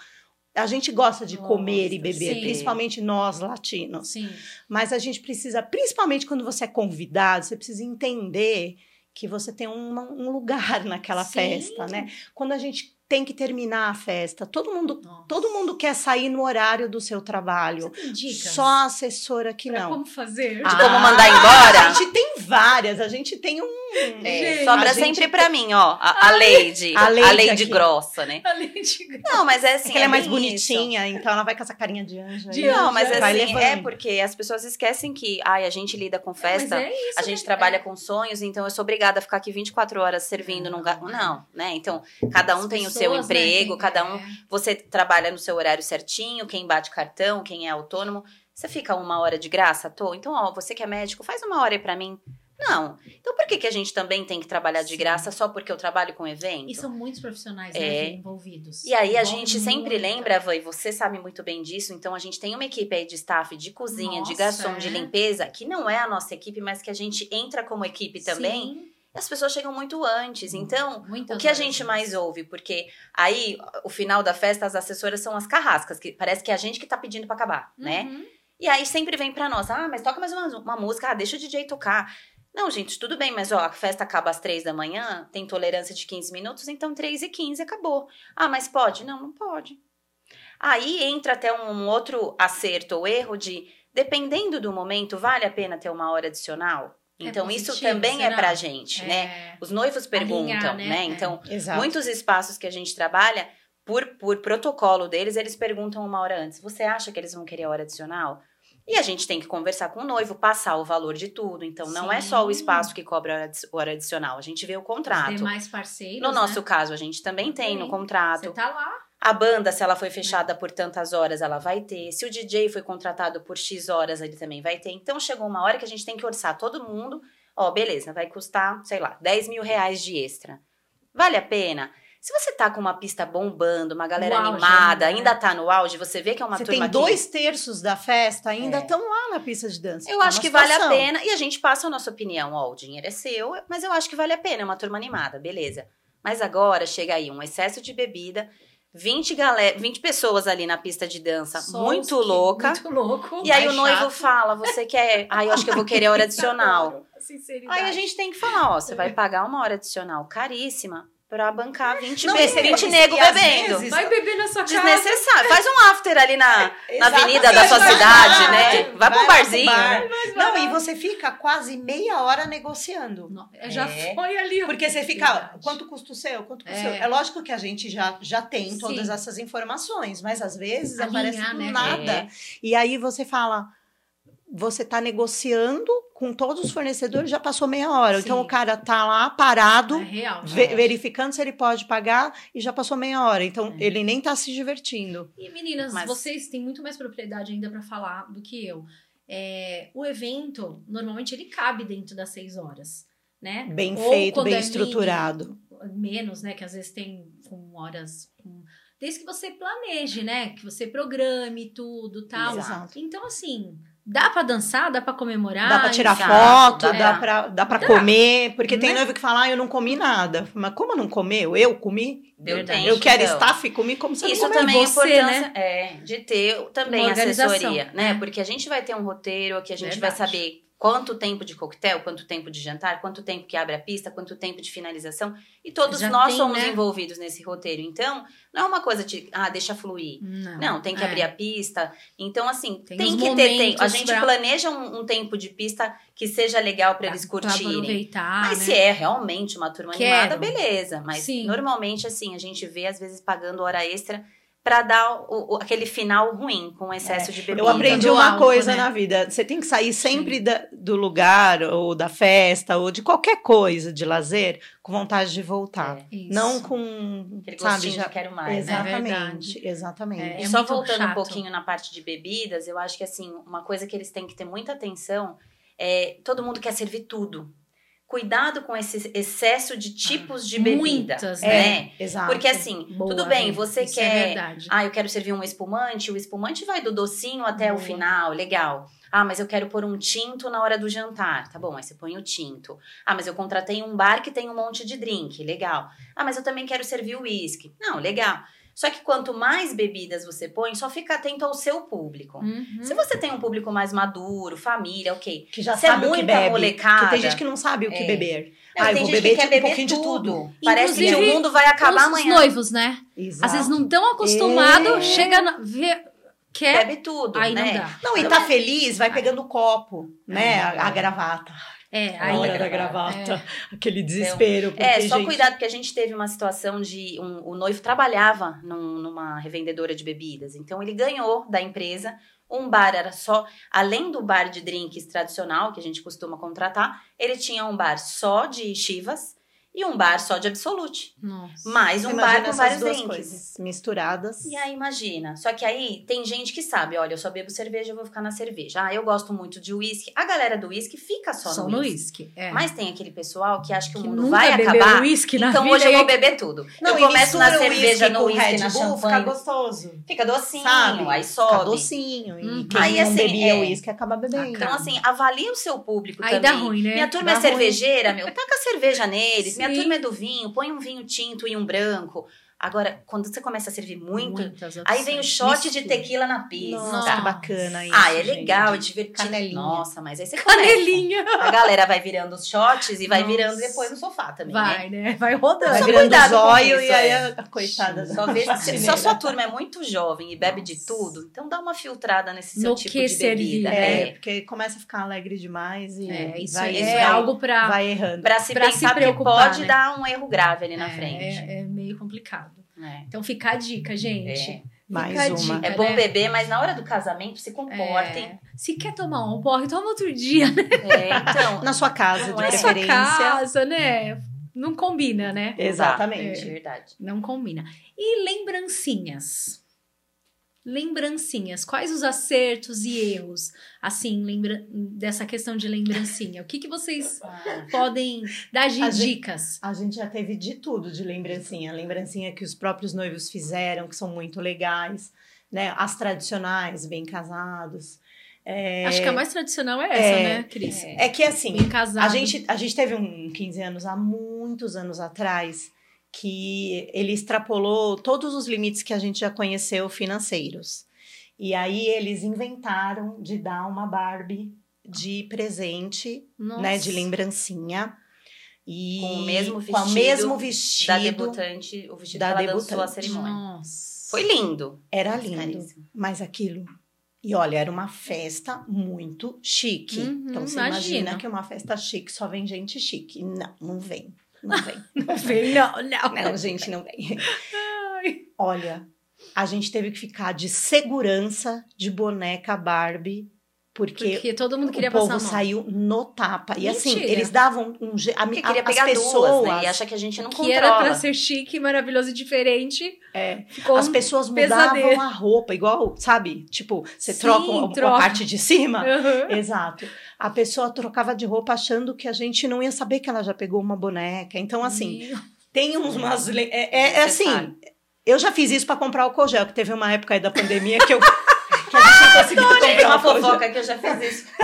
A gente gosta de comer e beber, sim. principalmente nós latinos. Sim. Mas a gente precisa, principalmente quando você é convidado, você precisa entender que você tem um, um lugar [laughs] naquela Sim. festa, né? Quando a gente tem que terminar a festa, todo mundo, Nossa. todo mundo quer sair no horário do seu Você trabalho. tem dicas? Só a assessora que pra não. como fazer? Ah, como mandar embora? A gente tem várias, a gente tem um. É, Gente, sobra a gente sempre pra mim, ó. A, a Lady. A A Lady Lady, aqui. grossa, né? [laughs] Além de... Não, mas é É assim. que ela é mais bem bonitinha, então ela vai com essa carinha de anjo. aí. De. Não, anjo, mas é. Assim, é porque as pessoas esquecem que, ai, a gente lida com festa, é isso, a gente né? trabalha com sonhos, então eu sou obrigada a ficar aqui 24 horas servindo num lugar. Não, né? Então, cada um As tem o seu pessoas, né, emprego, tem- cada um. é. Você trabalha no seu horário certinho, quem bate cartão, quem é autônomo. Você fica uma hora de graça à toa? Então, ó, você que é médico, faz uma hora aí pra mim. Não. Então, por que, que a gente também tem que trabalhar de Sim. graça só porque eu trabalho com evento? E são muitos profissionais É. né, envolvidos. E aí a Envolve gente sempre muito. lembra, e você sabe muito bem disso, então a gente tem uma equipe aí de staff, de cozinha, de Nossa, garçom, de é. limpeza, que não é a nossa equipe, mas que a gente entra como equipe também. Sim, as pessoas chegam muito antes. Então, muitas o que a gente mais ouve? Porque aí, o final da festa, as assessoras são as carrascas, que parece que é a gente que tá pedindo pra acabar, né? Uhum. E aí sempre vem pra nós, ah, mas toca mais uma, uma música, ah, deixa o DJ tocar. Não, gente, tudo bem, mas ó, a festa acaba às três da manhã, tem tolerância de 15 minutos, então 3 e 15 acabou. Ah, mas pode? Não, não pode. Aí entra até um outro acerto ou erro de, dependendo do momento, vale a pena ter uma hora adicional? É Então, isso positivo, também será? é pra gente, né? É. Os noivos perguntam, Alinhar, né? né? É. Então, Exato. muitos espaços que a gente trabalha, por, por protocolo deles, eles perguntam uma hora antes. Você acha que eles vão querer hora adicional? E a gente tem que conversar com o noivo, passar o valor de tudo. Então, não é só o espaço que cobra hora adi- hora adicional. A gente vê o Os contrato. demais parceiros, No nosso né? caso, a gente também tem no Também. contrato. Você tá lá. A banda, se ela foi fechada por tantas horas, ela vai ter. Se o DJ foi contratado por X horas, ele também vai ter. Então, chegou uma hora que a gente tem que orçar todo mundo. Ó, beleza, vai custar, sei lá, 10 mil reais de extra. Vale a pena? Se você tá com uma pista bombando, uma galera auge animada, ainda, ainda tá no auge, você vê que é uma Você turma tem que- dois terços da festa ainda É. estão lá na pista de dança. Eu É acho que vale a situação. pena. E a gente passa a nossa opinião. Ó, o dinheiro é seu, mas eu acho que vale a pena. É uma turma animada, beleza. Mas agora chega aí um excesso de bebida, 20, galera, 20 pessoas ali na pista de dança, Só muito que- louca. Muito louco. E aí o noivo chato. fala, você quer. Ai, eu acho que eu vou querer hora [laughs] adicional. Adoro sinceridade. Aí a gente tem que falar, ó, você vai pagar uma hora adicional caríssima pra bancar 20, Não, be- e- 20 e- nego bebendo. vezes- Vai beber na sua casa. Desnecessário. Faz um after ali na, na Exatamente, avenida da sua vai cidade, lá, né? Vai pro lá barzinho. bar. Não, e você fica quase meia hora negociando. Não, já É. foi ali. Porque você fica, Verdade. quanto custa o seu? Quanto custa o É. seu? É lógico que a gente já, já tem Sim. todas essas informações, mas às vezes Alinhar, aparece do né? nada. É. E aí você fala, você tá negociando com todos os fornecedores já passou meia hora. Sim. Então o cara tá lá parado, É real. ve- É. verificando se ele pode pagar e já passou meia hora. Então É. ele nem tá se divertindo. E meninas, Mas- vocês têm muito mais propriedade ainda pra falar do que eu. É, o evento, normalmente, ele cabe dentro das seis horas, né? Bem Ou feito, bem é mini, estruturado. menos, né? Que às vezes tem com horas. com- Desde que você planeje, né? Que você programe tudo tal. Exato. Então, assim, dá pra dançar, dá pra comemorar. Dá pra tirar exato, foto, dá, é. pra, dá pra Dá. comer, porque tem Né? noivo que fala, ah, eu não comi nada. Mas como não comeu? Eu comi? Deu Verdade. eu quero então. staff e comi como você Isso não comeu. também é você, né? é, de ter também assessoria, né? É. Porque a gente vai ter um roteiro, aqui a gente vai Verdade. saber quanto tempo de coquetel, quanto tempo de jantar, quanto tempo que abre a pista, quanto tempo de finalização. E todos Já nós tem, somos né? envolvidos nesse roteiro. Então, não é uma coisa de, ah, deixa fluir. Não, Não, tem que é. abrir a pista. Então, assim, Tem tem, que ter tempo. A gente pra- planeja um, um tempo de pista que seja legal para eles curtirem. aproveitar. Mas né? se é realmente uma turma Quero. animada, beleza. Mas Sim. normalmente, assim, a gente vê, às vezes, pagando hora extra pra dar o- o- aquele final ruim, com excesso de bebida. Eu aprendi uma álcool, coisa né? na vida. Você tem que sair sempre da- do lugar, ou da festa, ou de qualquer coisa de lazer, com vontade de voltar. É, Isso. Não com, aquele sabe, gostinho já... de quero mais, né? Exatamente, exatamente. É, E só voltando chato. um pouquinho na parte de bebidas, eu acho que assim, uma coisa que eles têm que ter muita atenção é todo mundo quer servir tudo. Cuidado com esse excesso de tipos de bebida, Muitas, né? Exato. Porque assim, Boa, tudo bem, você Isso É quer verdade. Ah, eu quero servir um espumante. O espumante vai do docinho até Boa. o final, legal. Ah, mas eu quero pôr um tinto na hora do jantar. Tá bom, aí você põe o tinto. Ah, mas eu contratei um bar que tem um monte de drink. Legal. Ah, mas eu também quero servir o uísque. Não, legal. Só que quanto mais bebidas você põe, só fica atento ao seu público. Uhum. Se você tem um público mais maduro, família, ok. que já se é sabe o que muita bebe. molecada- Porque tem gente que não sabe o que É. beber. Não, Ah, eu tem vou gente beber que quer tipo, um beber pouquinho de tudo. tudo. Parece que o Inclusive, mundo vai acabar Os amanhã. noivos, né? Exato. Às vezes não estão acostumados, É. chega na, vê, quer, Bebe tudo, aí né? não dá. Não, e tá feliz, vai pegando o copo, né? É. A, a gravata. É, A hora da gravata. gravata. Aquele desespero. Porque, É, só gente, cuidado, porque a gente teve uma situação de. Um, o noivo trabalhava num- numa revendedora de bebidas. Então ele ganhou da empresa. Um bar era só. Além do bar de drinks tradicional, que a gente costuma contratar, ele tinha um bar só de chivas e um bar só de absolute. Nossa. Mais um imagina bar com vários duas drinks. coisas misturadas. E aí, imagina. Só que aí tem gente que sabe, olha, eu só bebo cerveja, eu vou ficar na cerveja. Ah, eu gosto muito de uísque. A galera do uísque fica só, Só no no uísque. É. Mas tem aquele pessoal que acha que, que o mundo vai acabar. uísque na Então vida hoje eu vou aí- beber tudo. Não, eu começo na cerveja, uísque no uísque, na Bull, Fica champanhe. gostoso. Fica docinho, Sabe? aí Fica sobe. docinho. E Uhum. quem Aí, não assim, bebia é. uísque acaba bebendo. Então, assim, avalie o seu público Aí também. dá ruim, né? Minha turma Dá é cervejeira, meu. Taca cerveja neles. [laughs] Minha turma é do vinho. Põe um vinho tinto e um branco. Agora, quando você começa a servir muito, Muitas aí vem o shot de tequila na pista. Nossa, que bacana isso, Ah, é gente. legal, é divertido. Canelinha. Nossa, mas aí você começa. Canelinha. A galera vai virando os shots e vai Nossa. virando depois no sofá também, né? Vai, né? Vai rodando. Vai Só virando cuidado com zóio isso, e aí é. a coitada da Só se, se a sua turma é muito jovem e bebe de Nossa. tudo, então dá uma filtrada nesse seu No tipo que de bebida. É, É. porque começa a ficar alegre demais e É, isso vai, é, vai, algo pra. vai errando. Pra se Pra se pensar, porque preocupar, pode né? dar um erro grave ali na é, frente. É, é meio complicado. É. Então fica a dica, gente. É. Mais Fica uma. dica, É bom né? beber, mas na hora do casamento se comportem. É. Se quer tomar um porre, toma outro dia, né? É, então, [laughs] Na sua casa, de é. Na sua preferência. casa, né? Não combina, né? Exatamente. é verdade. Não combina. E lembrancinhas? Lembrancinhas. Quais os acertos e erros, assim, lembra dessa questão de lembrancinha? O que, que vocês [laughs] podem dar de A gente- dicas? A gente já teve de tudo de lembrancinha. Lembrancinha que os próprios noivos fizeram, que são muito legais. Né? As tradicionais, bem casados. É, Acho que a mais tradicional é essa, É, né, Cris? é que assim. A gente, a gente teve um 15 anos há muitos anos atrás que ele extrapolou todos os limites que a gente já conheceu financeiros. E aí eles inventaram de dar uma Barbie de presente, Nossa. né, de lembrancinha. E Com o mesmo com o vestido mesmo Da vestido. debutante, o vestido da que ela dançou a debutante. cerimônia. Nossa. Foi lindo. Era mas lindo, caríssimo. mas aquilo. E olha, era uma festa muito chique. Uhum, então você imagina. imagina que uma festa chique só vem gente chique. Não, não vem. Não vem. Não Vem, não, não. Não, gente, não vem. Ai. Olha, a gente teve que ficar de segurança de boneca Barbie Porque, Porque todo mundo queria o povo saiu no tapa. E assim, Mentira. eles davam um je- a, Porque a, queria pegar pessoas, duas, né? E acha que a gente não que era controla. pra ser chique, maravilhoso e diferente. é, Ficou as pessoas pesadelo. mudavam a roupa, igual, sabe? Tipo, você Sim, troca troca. a parte de cima. [laughs] Aham. Exato. A pessoa trocava de roupa achando que a gente não ia saber que ela já pegou uma boneca. Então, assim, Meu. tem uns, umas. É, é- é assim, eu já fiz isso pra comprar o cogel, que teve uma época aí da pandemia que eu. [laughs] [laughs] Que conseguiu comprar uma fofoca que eu já fiz isso. [laughs]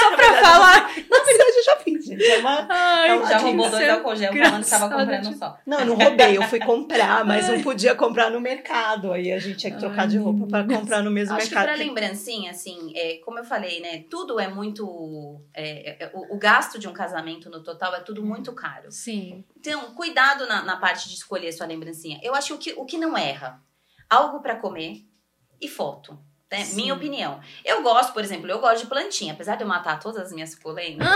Só pra falar. Na verdade, eu já fiz, gente. É uma, Ai, É já que roubou dois céu. álcool gel falando que tava comprando só. Não, eu não roubei, eu fui comprar, mas não podia comprar no mercado. Aí a gente tinha que trocar Ai, de roupa para comprar no mesmo Acho que mercado. pra lembrancinha, assim, é, como eu falei, né? Tudo é muito. é, é, o, o gasto de um casamento no total é tudo muito caro. Sim. Então, cuidado na, na parte de escolher sua lembrancinha. Eu acho que o que não erra: algo pra comer e foto. Né? Minha opinião. Eu gosto, por exemplo, eu gosto de plantinha. Apesar de eu matar todas as minhas suculentas.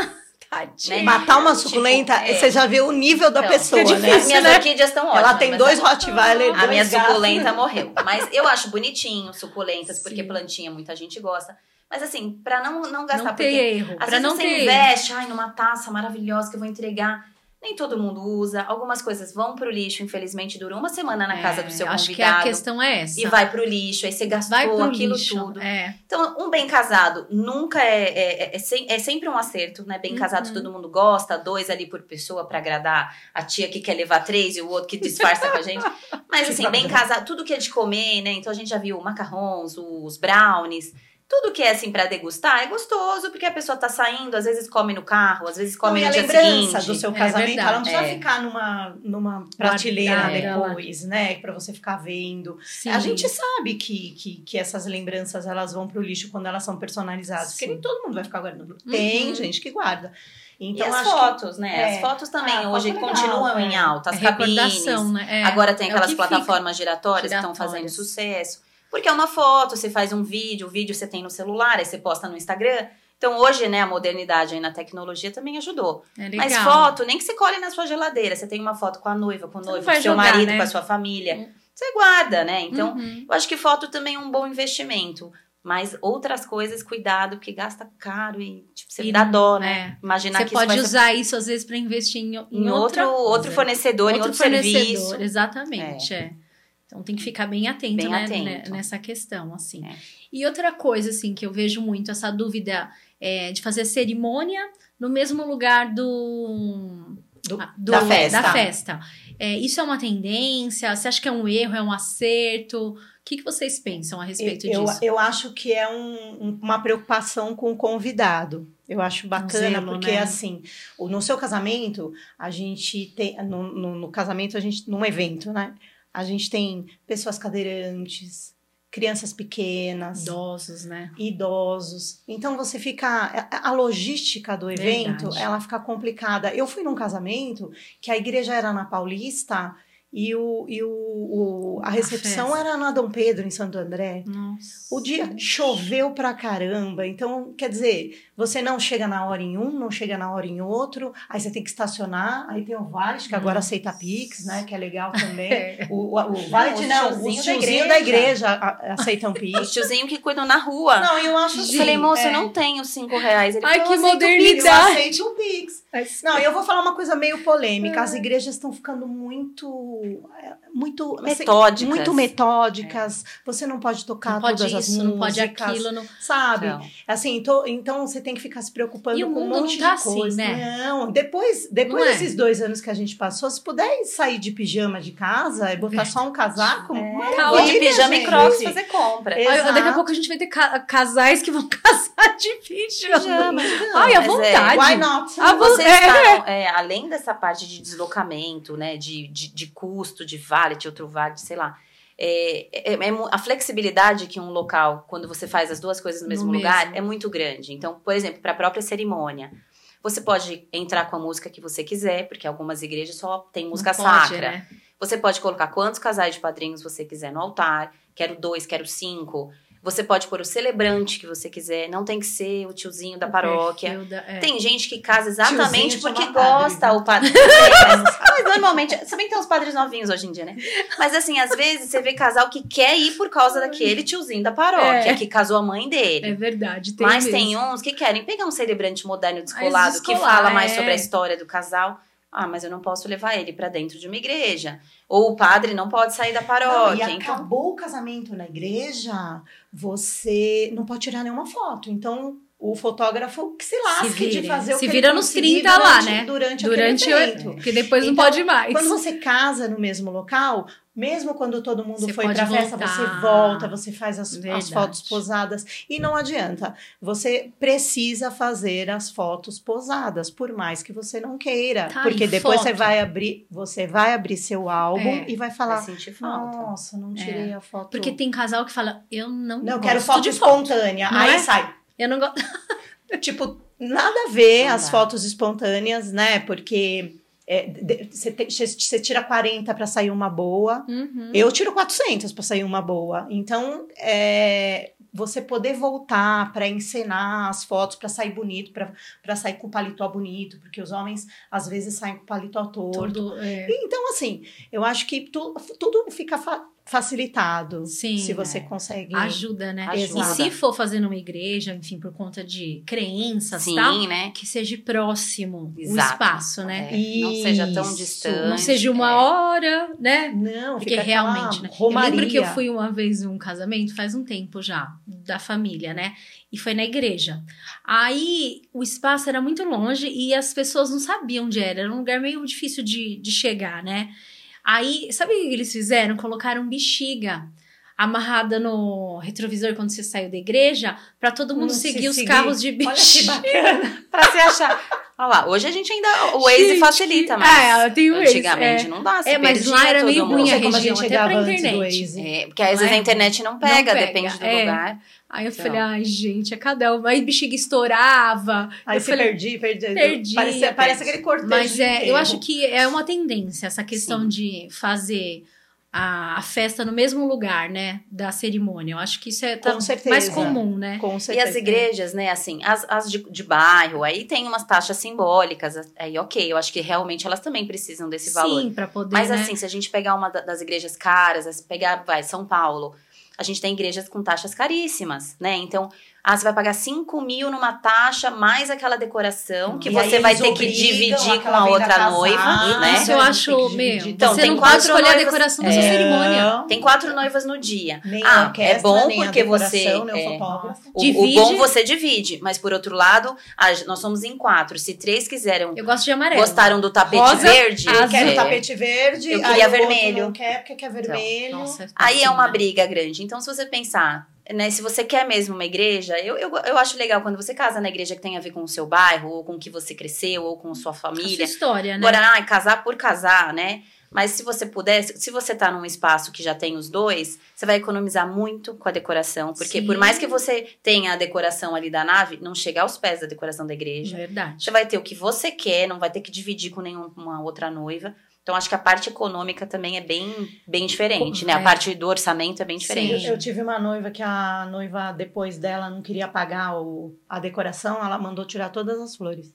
Tadinha. Né? Matar uma Tipo, suculenta, é. você já vê o nível da Então, pessoa, é né? difícil, As minhas né? orquídeas estão ótimas. Ela tem dois Rottweiler, A dois minha suculenta morreu. Mas eu acho bonitinho, suculentas, porque Sim. plantinha muita gente gosta. Mas assim, pra não, não gastar, Não porque ter erro. às Pra vezes não você ter erro. investe, ai, numa taça maravilhosa que eu vou entregar. Nem todo mundo usa. Algumas coisas vão pro lixo, infelizmente, duram uma semana na casa do seu É, Acho que a convidado. questão é essa. E vai pro lixo, aí você gastou Vai pro aquilo lixo. tudo. É. Então, um bem casado nunca é. É, é, é sem- é sempre um acerto, né? Bem Uhum. casado todo mundo gosta, dois ali por pessoa pra agradar a tia que quer levar três e o outro que disfarça com a gente. Mas, [laughs] assim, bem casado, tudo que é de comer, né? Então a gente já viu macarrons, os brownies. Tudo que é assim pra degustar é gostoso, porque a pessoa tá saindo, às vezes come no carro, às vezes come Não, e no a lembrança seguinte. do seu É casamento, verdade. ela não precisa É. ficar numa, numa prateleira depois, né? Pra você ficar vendo. Sim. A gente sabe que, que, que essas lembranças elas vão pro lixo quando elas são personalizadas. Porque Sim. nem todo mundo vai ficar guardando. Tem Uhum. gente que guarda. Então, e as acho que- fotos, né? é. As fotos também Ah, hoje foto legal, continuam é. em alta, as é cabines. né? É. Agora tem É aquelas que fica. plataformas giratórias que estão fazendo sucesso. Porque é uma foto, você faz um vídeo, o vídeo você tem no celular, aí você posta no Instagram. Então hoje, né, a modernidade aí na tecnologia também ajudou. É legal. Mas foto, nem que você colhe na sua geladeira. Você tem uma foto com a noiva, com o noivo, com o seu jogar, marido, né? com a sua família. Hum. Você guarda, né? Então, Uhum. eu acho que foto também é um bom investimento. Mas outras coisas, cuidado, porque gasta caro e tipo, você E dá dó, né? é. Imaginar Você que pode isso vai ser usar isso às vezes pra investir em, em, em outro, outro coisa. fornecedor, em outro serviço. Exatamente, é. Então tem que ficar bem atento, Bem né, atento. né, nessa questão, assim. É. E outra coisa, assim, que eu vejo muito, essa dúvida é, de fazer cerimônia no mesmo lugar do... Do- ah, do- da festa. da festa. É, isso é uma tendência? Você acha que é um erro, é um acerto? O que, que vocês pensam a respeito eu, disso? eu acho que é um- um- uma preocupação com o convidado. Eu acho bacana, zelo, porque né? assim, no seu casamento, a gente tem. No, no- no casamento, a gente. Num evento, né? A gente tem pessoas cadeirantes, crianças pequenas. Idosos, né? idosos. Então você fica a logística do evento, Verdade. ela fica complicada. Eu fui num casamento que a igreja era na Paulista e, o, e o, o- a A recepção festa. era na Dom Pedro em Santo André. Nossa. O dia choveu pra caramba, então quer dizer, você não chega na hora em um, não chega na hora em outro, aí você tem que estacionar, aí tem o Vale, que agora aceita Pix, né? Que é legal [laughs] também. É. O, o, o Vale, os não, os tiozinhos da igreja. igreja a- aceitam [laughs] Pix. Os tiozinhos que cuidam na rua. Não, eu acho Eu assim. falei, moço, é, eu não tenho cinco reais. Ele Ai, falou, que "Eu aceito o Pix." Eu modernidade. aceito o Pix. Não, eu vou falar uma coisa meio polêmica. As igrejas estão ficando muito. é, Muito. Metódicas. Muito metódicas. Você não pode tocar Não pode todas as isso, músicas. não pode aquilo. Não... Sabe? Não. Assim, tô- então você tem que ficar se preocupando o com um mundo monte não tá de assim, coisa. né? Não, depois, depois Não é? desses dois anos que a gente passou, se puder sair de pijama de casa e botar só um casaco, Tá, Ou de maravilha, pijama e crocs fazer compra. É. Ai, daqui a Exato. pouco a gente vai ter ca- casais que vão [laughs] casar de pijama. Pijama. Ai, à Mas é, vontade. Why not? Ah, vo- Vocês [laughs] É. é, além dessa parte de deslocamento, né, de, de, de custo, de vale, de outro vale, sei lá, é, é- é a flexibilidade que um local, quando você faz as duas coisas no mesmo No lugar, mesmo. é muito grande. Então, por exemplo, para a própria cerimônia, você pode entrar com a música que você quiser, porque algumas igrejas só tem música Não pode, sacra. né? Você pode colocar quantos casais de padrinhos você quiser no altar. Quero dois, quero cinco. Você pode pôr o celebrante que você quiser, não tem que ser o tiozinho da O paróquia. da- é. Tem gente que casa exatamente Tiozinho porque chama padre, gosta viu? o padre. [laughs] É, mas, mas normalmente, se bem que tem uns padres novinhos hoje em dia, né? Mas assim, às vezes você vê casal que quer ir por causa daquele tiozinho da paróquia, É. que casou a mãe dele. É verdade, tem Mas mesmo. tem uns que querem pegar um celebrante moderno descolado que descolar, fala mais é. sobre a história do casal. Ah, mas eu não posso levar ele pra dentro de uma igreja. Ou o padre não pode sair da Não, paróquia. e então, acabou o casamento na igreja, você não pode tirar nenhuma foto. Então, o fotógrafo que se lasque vire. de fazer o Se que vira ele nos conseguir 30 lá, durante- né? Durante, Durante o. evento. Porque depois não Então, pode mais. Quando você casa no mesmo local, mesmo quando todo mundo Você foi pra festa, voltar. você volta, você faz as, as fotos posadas. E não adianta. Você precisa fazer as fotos posadas, por mais que você não queira. Tá, porque depois você foto? vai abrir, você vai abrir seu álbum É. e vai vai falar. sentir falta. Nossa, não tirei a foto. Porque tem casal que fala, eu não, Não, quero foto de foto. espontânea. Não Aí é? sai. Eu não gosto. [laughs] Tipo, nada a ver as fotos espontâneas, né? Porque é, você você tira 40 para sair uma boa. Uhum. Eu tiro 400 para sair uma boa. Então, é, você poder voltar para encenar as fotos, para sair bonito, para sair com o paletó bonito, porque os homens às vezes saem com o paletó torto. Todo, é, Então, assim, eu acho que tu- tudo fica facilitado Sim, se você é. consegue. ajuda, né? Ajuda. E se for fazer numa igreja, enfim, por conta de crenças Sim, tal, né? que seja próximo o Exato. espaço, né? É, não seja tão distante. Não seja uma é. hora, né? Não, Porque realmente, né? Eu Romaria. lembro que eu fui uma vez em um casamento, faz um tempo já, da família, né? E foi na igreja. Aí o espaço era muito longe e as pessoas não sabiam onde era. Era um lugar meio difícil de, de chegar, né? Aí, sabe o que eles fizeram? Colocaram bexiga amarrada no retrovisor quando você saiu da igreja, pra todo mundo Não se seguir os seguir. carros de Olha que bexiga. bacana. [laughs] Pra se achar. Olha lá, hoje a gente ainda. O Waze Gente, facilita, mas. é, tem o Waze, Antigamente é. não dá. É, mas lá era meio ruim a Não região, gente até pra chegava antes do internet. É, porque às vezes Não é? a internet não pega, pega, depende do é. lugar. Aí eu Então. falei, ai, gente, é cada uma. Aí bexiga estourava. Aí eu você falei, perdi, perdi. Perdi, Parece, perdi. parece aquele cortejo. Mas é, eu acho que é uma tendência essa questão Sim. de fazer a, a festa no mesmo lugar, né? Da cerimônia. Eu acho que isso é tá Com mais comum, né? Com E certeza. as igrejas, né, assim, as, as de, de bairro, aí tem umas taxas simbólicas, aí ok, eu acho que realmente elas também precisam desse valor. Sim, pra poder. Mas né? assim, se a gente pegar uma da- das igrejas caras, se pegar, vai, São Paulo, a gente tem igrejas com taxas caríssimas, né? Então, ah, você vai pagar 5 mil numa taxa, mais aquela decoração, que E você vai ter que dividir com a outra casada, noiva, né? Isso eu Tem acho, dividir. Então, você tem não quatro pode escolher a noivas- decoração da É. sua cerimônia. Tem quatro noivas no dia. Nem a ah, orquestra, é bom nem a porque você. decoração, é, o, Divide. o bom você divide, mas por outro lado, a- nós somos em quatro. Se três quiseram, Eu gosto de amarelo. gostaram do tapete Rosa, verde, Eu quero é, tapete verde, Eu aí queria o outro vermelho. Não quer porque quer vermelho. Nossa, Aí é assim, uma né? briga grande. Então, se você pensar, né, se você quer mesmo uma igreja, eu, eu, eu acho legal quando você casa na igreja que tem a ver com o seu bairro, ou com o que você cresceu, ou com a sua A sua família. história, né? Agora, ai, casar por casar, né? Mas se você pudesse, se você tá num espaço que já tem os dois, você vai economizar muito com a decoração. Porque Sim. por mais que você tenha a decoração ali da nave, não chega aos pés da decoração da igreja. Verdade. Você vai ter o que você quer, não vai ter que dividir com nenhuma outra noiva. Então, acho que a parte econômica também é bem, bem diferente, né? A É. parte do orçamento é bem Sim. diferente. Eu, eu tive uma noiva que a noiva, depois dela, não queria pagar o, a decoração, ela mandou tirar todas as flores.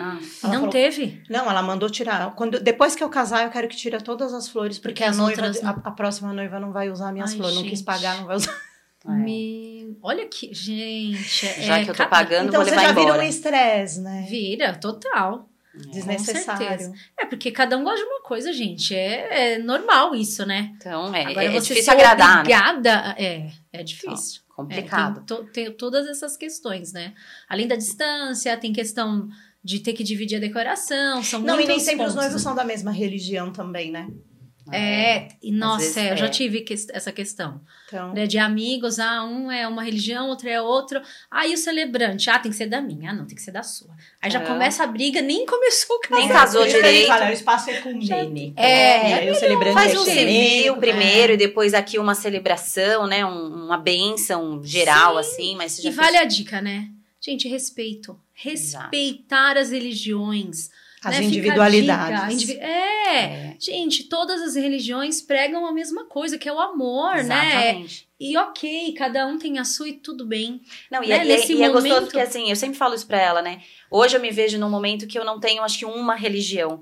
Ah, não falou- teve? Não, ela mandou tirar. Quando, depois que eu casar, eu quero que tire todas as flores, porque, Porque a as noiva, outras não- a, a próxima noiva não vai usar minhas Ai, flores. Não quis gente. pagar, não vai usar. [laughs] é. Me... Olha que. Gente. é- Já é que eu tô cada- pagando, Então vou você levar já vira embora. um estresse, né? Vira, total. Desnecessário. É porque cada um gosta de uma coisa, gente. É, é normal isso, né? Então, é, Agora é você difícil agradar, né? obrigada, é, é difícil. Complicado. É, tem, to- tem todas essas questões, né? Além da distância, tem questão de ter que dividir a decoração. São Não, e nem sempre os pontos, noivos né? são da mesma religião também, né? É, e nossa, é, eu já é. tive que- essa questão. Então, né, de amigos, ah, um é uma religião, outro é outro. Aí o celebrante, ah, tem que ser da minha, ah, não, tem que ser da sua. Aí já É. começa a briga, nem começou o casamento. Nem casou direito. Fala, o espaço é ecumênico. É, e aí o celebrante Faz é um civil primeiro e depois aqui uma celebração, né? Um- uma bênção geral, Sim. assim. Mas E fez- vale a dica, né? Gente, respeito. Respeitar as religiões. As né? A individualidades. dica, a indivi- é, gente, todas as religiões pregam a mesma coisa, que é o amor, né? Exatamente. E ok, cada um tem a sua e tudo bem. Não, e, Né, é, e é- nesse e é gostoso momento- porque, assim, eu sempre falo isso pra ela, né? Hoje eu me vejo num momento que eu não tenho, acho que, uma religião.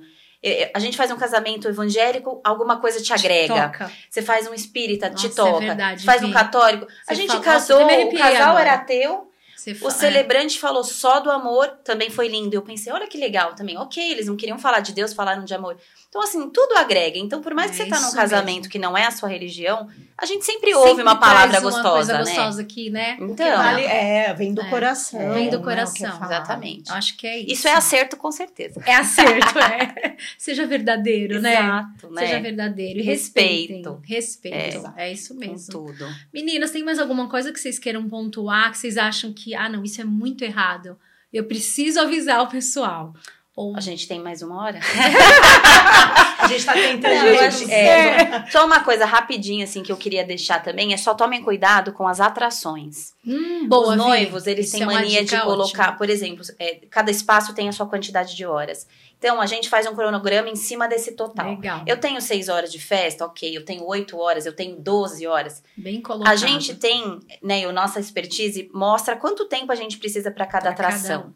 A gente faz um casamento evangélico, alguma coisa te agrega. Toca. Você faz um espírita, Nossa, te toca. é verdade, Você faz um católico. a Você gente fala- casou, o casal agora. era ateu, Você o fala- celebrante falou só do amor, também foi lindo. Eu pensei, olha que legal também. Ok, eles não queriam falar de Deus, falaram de amor. Então, assim, tudo agrega. Então, por mais que É você tá num casamento mesmo. que não é a sua religião, a gente sempre, Sempre ouve uma palavra traz uma gostosa, coisa né? gostosa aqui, né? Então, Vale- é, vem do É. coração. Vem do né, que é coração, falado. exatamente. Eu acho que é isso. Isso é acerto com certeza. É acerto, [laughs] é. Seja verdadeiro, né? Exato, né? Seja verdadeiro. E Respeito. respeitem. Respeito. É, É. isso Com mesmo. tudo. Meninas, tem mais alguma coisa que vocês queiram pontuar? Que vocês acham que, ah, não, isso é muito errado. Eu preciso avisar o pessoal. Ou A gente tem mais uma hora? [laughs] A gente tá tentando. Não, acho- reduzir. é, Só uma coisa rapidinha, assim, que eu queria deixar também, é só tomem cuidado com as atrações. hum, boa, Os noivos, eles Isso têm é mania de colocar, ótima. por exemplo, é, cada espaço tem a sua quantidade de horas. Então, a gente faz um cronograma em cima desse total. Legal. Eu tenho seis horas de festa, ok. Eu tenho oito horas, eu tenho 12 horas. Bem colocado. A gente tem, né, e a nossa expertise mostra quanto tempo a gente precisa para cada Pra cada atração.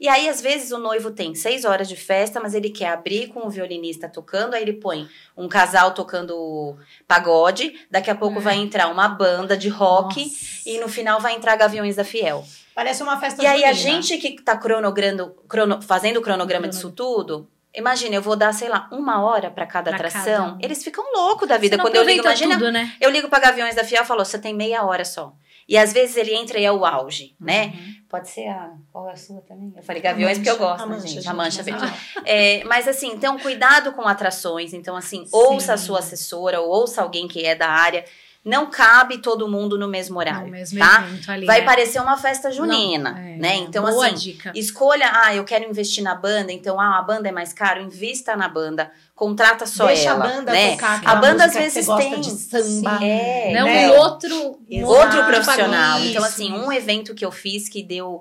E aí, às vezes, o noivo tem seis horas de festa, mas ele quer abrir com o violinista tocando, aí ele põe um casal tocando pagode, daqui a pouco É. vai entrar uma banda de rock Nossa. e no final vai entrar Gaviões da Fiel. Parece uma festa E aí, a junina. gente que tá cronogrando, crono- fazendo o cronograma disso tudo. Imagina, eu vou dar, sei lá, uma hora para cada Pra atração. cada um. Eles ficam loucos da vida. Você não Quando eu ligo, imagina, tudo, né? eu ligo pra Gaviões da Fiel e falo, você tem meia hora só. E às vezes ele entra e é o auge, né? Uhum. Pode ser a. Qual é a sua também? Eu falei Gaviões porque eu gosto, A né, mancha, gente? A mancha mas- verde. É, mas assim, então cuidado com atrações. Então, assim, ouça a Sim. sua assessora, ou ouça alguém que é da área. Não cabe todo mundo no mesmo horário. No mesmo tá? evento ali, Vai né? parecer uma festa junina, Não, é, né? Então, assim, dica. escolha, ah, eu quero investir na banda, então, ah, a banda é mais caro, invista na banda, contrata só Deixa ela, a banda né? tocar A banda, às vezes, tem. de samba. É, Não né? um outro, um Exato. outro profissional. isso, Então, assim, um evento que eu fiz que deu.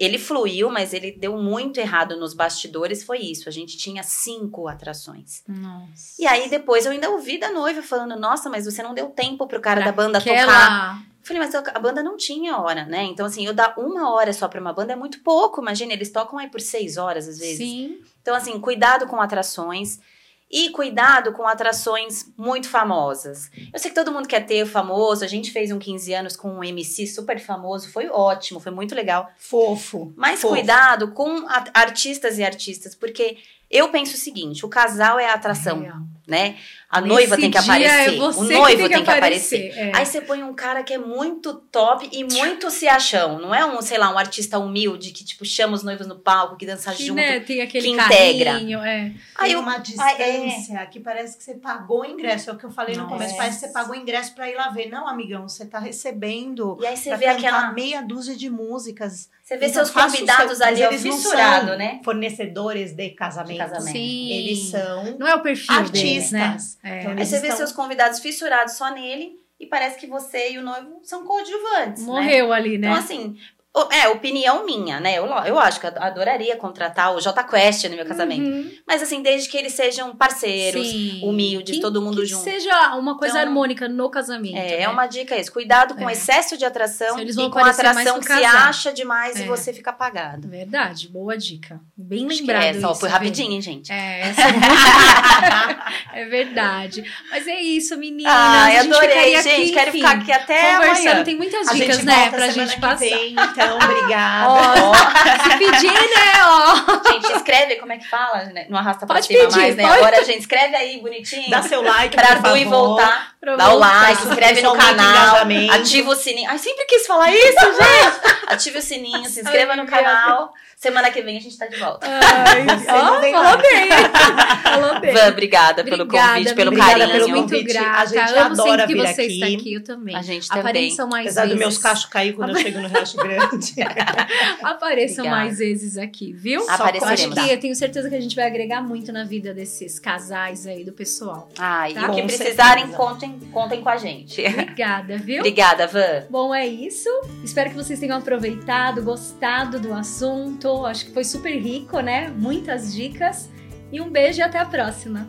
Ele fluiu, mas ele deu muito errado nos bastidores. Foi isso. A gente tinha cinco atrações. Nossa. E aí, depois, eu ainda ouvi da noiva falando: Nossa, mas você não deu tempo pro cara da banda tocar. Aquela... Eu Falei, mas a a banda não tinha hora, né? Então, assim, eu dar uma hora só pra uma banda é muito pouco. Imagina, eles tocam aí por seis horas, às vezes. Sim. Então, assim, cuidado com atrações. E cuidado com atrações muito famosas. Eu sei que todo mundo quer ter o famoso. A gente fez um 15 anos com um MC super famoso. Foi ótimo, foi muito legal. Fofo. Mas fofo. cuidado com artistas e artistas, porque eu penso o seguinte: o casal é a atração, Real. né? A Nesse noiva tem que dia aparecer. É você o noivo tem que, aparecer. É. Aí você põe um cara que é muito top e muito se acham. Não é um, sei lá, um artista humilde que, tipo, chama os noivos no palco, que dança que, junto. né, tem aquele que integra. carinho, é. Aí Tem eu- uma Ai, distância que parece que você pagou o ingresso. É o que eu falei no Nossa. começo. Parece que você pagou o ingresso pra ir lá ver. Não, amigão, você tá recebendo E aí você vê aquela. meia dúzia de músicas. Você vê Então, seus convidados seu- ali, eles não fissurado, são né? Fornecedores de casamento. De casamento. Sim. Eles são Não é o perfil deles, né? É. Então, Aí você vê estão- seus convidados fissurados só nele e parece que você e o noivo são coadjuvantes. né? Morreu ali, né? Então, assim, é opinião minha, né? Eu, eu acho que eu adoraria contratar o J Quest no meu casamento. Uhum. Mas, assim, desde que eles sejam parceiros, Sim. humildes, Que- todo mundo que junto. seja uma coisa Então, harmônica no casamento. É, né? é uma dica isso. Cuidado com É. excesso de atração e com atração que se acha demais É. e você fica apagado. Verdade, boa dica. Bem Acho que lembrado é, só isso, foi rapidinho, hein, gente? É, essa [laughs] é verdade. Mas é isso, meninas. Ai, a gente adorei, gente. aqui, Quero enfim, ficar aqui até conversando. amanhã. Tem muitas dicas, gente né, pra gente que passar. Vem, então, obrigada. Ó, Se pedir, né, ó. gente, escreve como é que fala, né? Não arrasta pra Pode cima pedir, mais, né? pode. Agora, gente, escreve aí, bonitinho. Dá seu like, pra por Du favor. e voltar. Pra Dá o like, se inscreve no canal, ativa o sininho. Ai, sempre quis falar isso, gente! Ative o sininho, se inscreva Ai, no canal. Semana que vem a gente tá de volta. Ai, ó, não vem falou bem. Falou bem. Van, obrigada, pelo Obrigada, convite, pelo obrigada, carinho. pelo muito convite. grata. A gente Amo adora sempre que vir você aqui. está aqui, eu também. A gente também. Apareçam mais Apesar vezes. dos meus cachos cair quando eu chego no Riacho [laughs] Grande. Apareçam Obrigada. mais vezes aqui, viu? Só Apareceremos. Acho que eu tenho certeza que a gente vai agregar muito na vida desses casais aí, do pessoal. Ai, Tá? e o que precisarem, contem, contem com a gente. Obrigada, viu? Obrigada, Van. Bom, é isso. Espero que vocês tenham aproveitado, gostado do assunto. Acho que foi super rico, né? Muitas dicas. E um beijo e até a próxima.